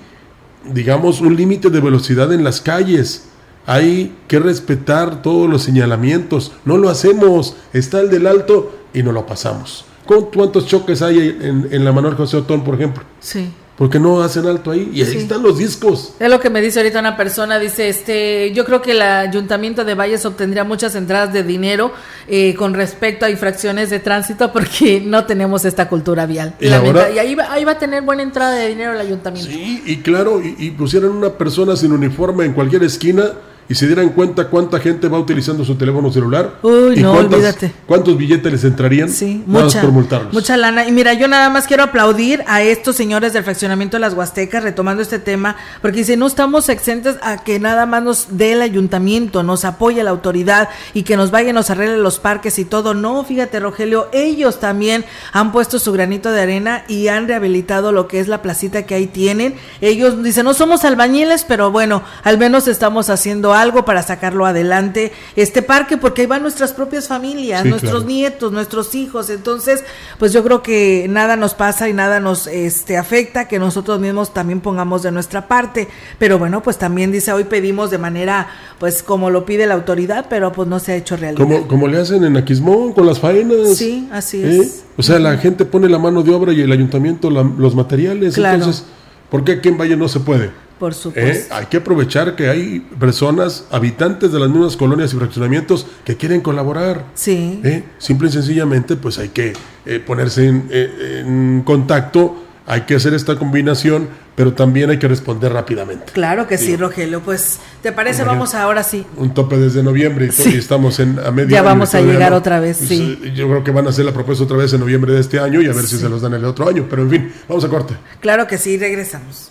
digamos, un límite de velocidad en las calles hay que respetar todos los señalamientos. No lo hacemos. Está el del alto y no lo pasamos. ¿Cuántos choques hay en, en la Manuel José Otón, por ejemplo? Sí porque no hacen alto ahí y ahí están los discos. Es lo que me dice ahorita una persona, dice, este, yo creo que el ayuntamiento de Valles obtendría muchas entradas de dinero eh, con respecto a infracciones de tránsito porque (laughs) no tenemos esta cultura vial. Y, ahí, va, ahí va a tener buena entrada de dinero el ayuntamiento. Sí, y claro, y, y pusieran una persona sin uniforme en cualquier esquina y se dieran cuenta cuánta gente va utilizando su teléfono celular. Uy, no, olvídate. ¿Cuántos billetes les entrarían? Sí, mucha, por multarlos. mucha lana. Y mira, yo nada más quiero aplaudir a estos señores del fraccionamiento de las Huastecas, retomando este tema, porque dice, no estamos exentos a que nada más nos dé el ayuntamiento, nos apoye la autoridad y que nos vaya y nos arregle los parques y todo. No, fíjate, Rogelio, ellos también han puesto su granito de arena y han rehabilitado lo que es la placita que ahí tienen. Ellos dicen, no somos albañiles, pero bueno, al menos estamos haciendo algo para sacarlo adelante, este parque, porque ahí van nuestras propias familias, nuestros nietos, nuestros hijos. Entonces, pues yo creo que nada nos pasa y nada nos este, afecta, que nosotros mismos también pongamos de nuestra parte. Pero bueno, pues también dice, hoy pedimos de manera, pues como lo pide la autoridad, pero pues no se ha hecho realidad. Como, como le hacen en Aquismón con las faenas. Sí, así ¿eh? es. O sea, la gente pone la mano de obra y el ayuntamiento los materiales. Entonces, ¿por qué aquí en Valle no se puede? Por supuesto. Eh, hay que aprovechar que hay personas, habitantes de las mismas colonias y fraccionamientos que quieren colaborar. Sí. Eh, simple y sencillamente, pues hay que eh, ponerse en, contacto, hay que hacer esta combinación, pero también hay que responder rápidamente. Claro que sí, Rogelio. Pues, ¿te parece? Vamos ahora sí. Un tope desde noviembre y, estamos en a medio Ya vamos a llegar otra vez, pues, sí. Yo creo que van a hacer la propuesta otra vez en noviembre de este año y a ver si se los dan el otro año. Pero en fin, vamos a corte. Claro que sí, regresamos.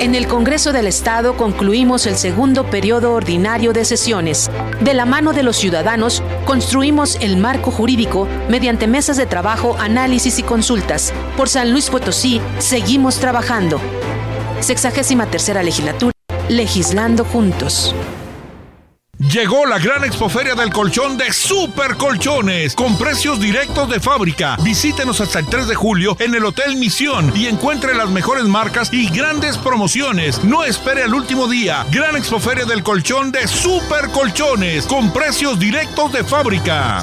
En el Congreso del Estado concluimos el segundo periodo ordinario de sesiones. De la mano de los ciudadanos, construimos el marco jurídico mediante mesas de trabajo, análisis y consultas. Por San Luis Potosí, seguimos trabajando. Sexagésima tercera legislatura, legislando juntos. Llegó la gran expoferia del colchón de Super Colchones con precios directos de fábrica. Visítenos hasta el 3 de julio en el Hotel Misión y encuentre las mejores marcas y grandes promociones. No espere al último día. Gran expoferia del colchón de Super Colchones con precios directos de fábrica.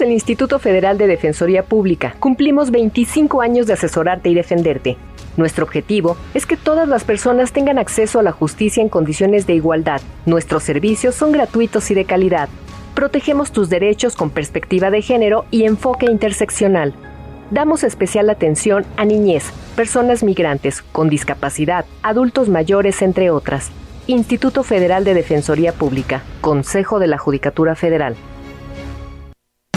El Instituto Federal de Defensoría Pública. Cumplimos 25 años de asesorarte y defenderte. Nuestro objetivo es que todas las personas tengan acceso a la justicia en condiciones de igualdad. Nuestros servicios son gratuitos y de calidad. Protegemos tus derechos con perspectiva de género y enfoque interseccional. Damos especial atención a niñez, personas migrantes, con discapacidad, adultos mayores, entre otras. Instituto Federal de Defensoría Pública, Consejo de la Judicatura Federal.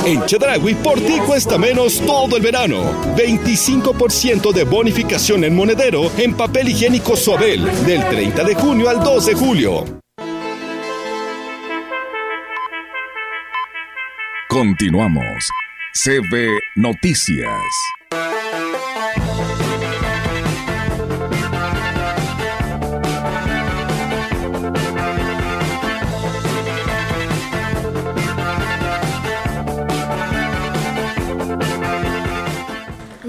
En Chedragui por ti cuesta menos todo el verano. 25% de bonificación en monedero en papel higiénico Suabel del 30 de junio al 2 de julio. Continuamos. CB Noticias.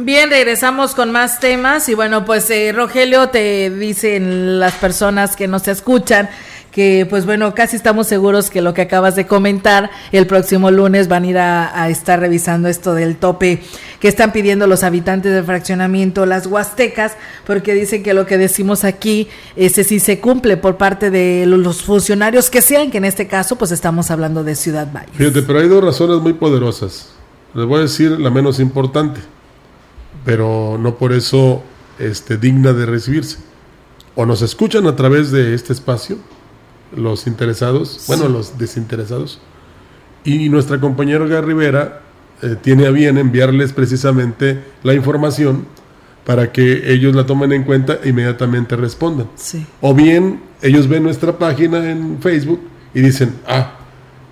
Bien, regresamos con más temas y bueno, pues eh, Rogelio te dicen las personas que nos escuchan que pues bueno, casi estamos seguros que lo que acabas de comentar, el próximo lunes van a ir a, estar revisando esto del tope que están pidiendo los habitantes del fraccionamiento, las huastecas, porque dicen que lo que decimos aquí, ese sí se cumple por parte de los funcionarios que sean, que en este caso pues estamos hablando de Ciudad Valle. Fíjate, pero hay dos razones muy poderosas. Les voy a decir la menos importante pero no por eso este, digna de recibirse. O nos escuchan a través de este espacio, los interesados, bueno, los desinteresados, y nuestra compañera Olga Rivera eh, tiene a bien enviarles precisamente la información para que ellos la tomen en cuenta e inmediatamente respondan. O bien ellos ven nuestra página en Facebook y dicen, ah,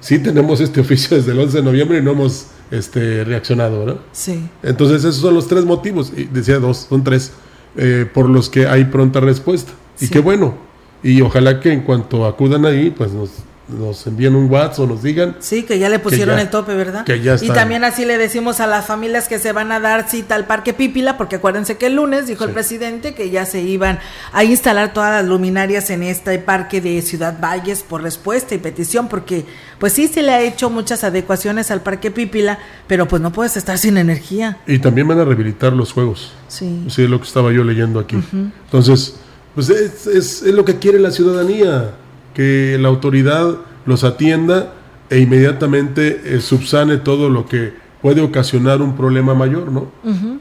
sí tenemos este oficio desde el 11 de noviembre y no hemos este, reaccionado, ¿no? Sí. Entonces esos son los tres motivos, y decía dos, son tres, eh, por los que hay pronta respuesta. Y qué bueno. Y ojalá que en cuanto acudan ahí, pues nos nos envíen un WhatsApp o nos digan. Sí, que ya le pusieron el tope, ¿verdad? Que ya está. Y también así le decimos a las familias que se van a dar cita al Parque Pípila, porque acuérdense que el lunes dijo el presidente que ya se iban a instalar todas las luminarias en este parque de Ciudad Valles por respuesta y petición, porque pues sí se le ha hecho muchas adecuaciones al Parque Pípila, pero pues no puedes estar sin energía. Y también van a rehabilitar los juegos. Sí. Sí, es lo que estaba yo leyendo aquí. Entonces, pues es, es, es lo que quiere la ciudadanía que la autoridad los atienda e inmediatamente eh, subsane todo lo que puede ocasionar un problema mayor, ¿no?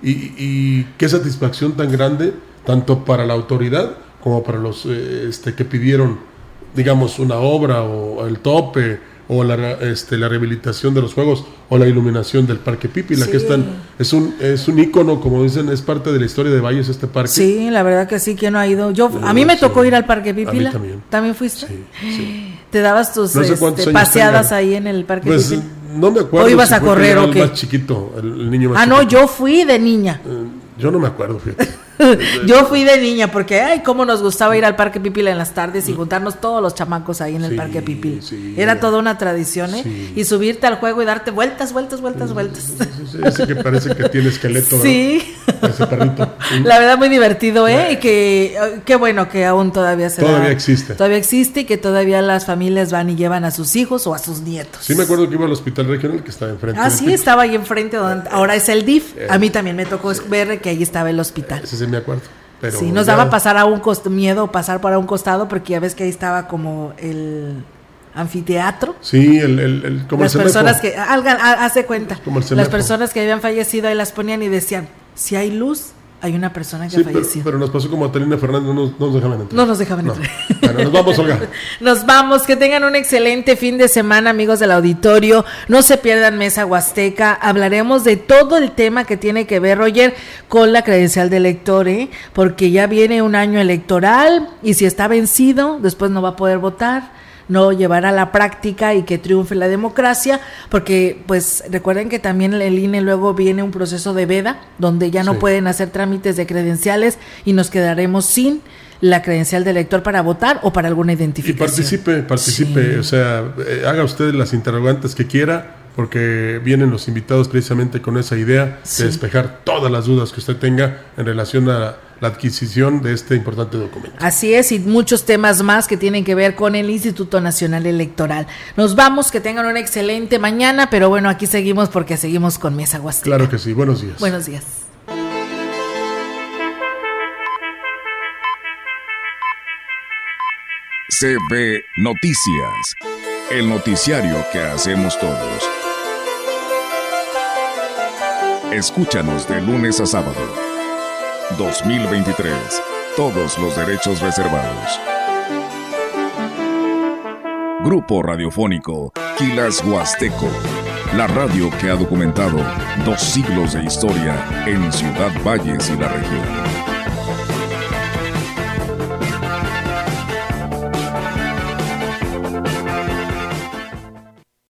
y, qué satisfacción tan grande, tanto para la autoridad como para los eh, este, que pidieron, digamos, una obra o el tope o la, este, la rehabilitación de los juegos o la iluminación del Parque Pipi, la que están, es un, es un ícono, como dicen, es parte de la historia de Valles este parque. Sí, la verdad que sí, que no ha ido. Yo, a mí me tocó ir al Parque Pipila. también. ¿También fuiste? Sí, ¿Te dabas tus este, paseadas ahí en el Parque pues, No me acuerdo. ¿O ibas a correr o qué? más chiquito, el, niño más Ah, no, yo fui de niña. Eh, yo no me acuerdo, fíjate. (laughs) Yo fui de niña porque, ay, cómo nos gustaba ir al Parque Pipila en las tardes y juntarnos todos los chamacos ahí en el Parque Pipila. Era toda una tradición, ¿eh? Y subirte al juego y darte vueltas, vueltas, vueltas, vueltas. Ese que parece que tiene esqueleto. Sí. Ese perrito. (laughs) La verdad, muy divertido, ¿eh? Y que, qué bueno que aún todavía se Todavía existe. Todavía existe y que todavía las familias van y llevan a sus hijos o a sus nietos. Sí, me acuerdo que iba al hospital regional que estaba enfrente. Ah, sí, estaba ahí enfrente, donde ahora es el DIF. A mí también me tocó ver que ahí estaba el hospital. Ese sí me acuerdo. Pero sí, nos daba pasar a un miedo pasar por a un costado porque ya ves que ahí estaba como el anfiteatro. Sí, el, el, como las personas que hace cuenta. las personas que habían fallecido ahí las ponían y decían, si hay luz, hay una persona que ha fallecido. Pero, nos pasó como a Talina Fernández, no, nos dejaban entrar. No nos dejaban entrar. Bueno, nos vamos, Olga. (laughs) nos vamos, que tengan un excelente fin de semana, amigos del auditorio. No se pierdan Mesa Huasteca. Hablaremos de todo el tema que tiene que ver, Roger, con la credencial de elector, ¿eh? porque ya viene un año electoral y si está vencido, después no va a poder votar no llevar a la práctica y que triunfe la democracia, porque pues recuerden que también el INE luego viene un proceso de veda, donde ya no pueden hacer trámites de credenciales y nos quedaremos sin la credencial de elector para votar o para alguna identificación. Y participe, participe, o sea, eh, haga usted las interrogantes que quiera, porque vienen los invitados precisamente con esa idea de despejar todas las dudas que usted tenga en relación a la adquisición de este importante documento. Así es, y muchos temas más que tienen que ver con el Instituto Nacional Electoral. Nos vamos, que tengan una excelente mañana, pero bueno, aquí seguimos porque seguimos con Mesa Huasteca. Claro que sí, buenos días. Buenos días. CB Noticias, el noticiario que hacemos todos. Escúchanos de lunes a sábado 2023. Todos los derechos reservados. Grupo Radiofónico Quilas Huasteco. La radio que ha documentado dos siglos de historia en Ciudad Valles y la región.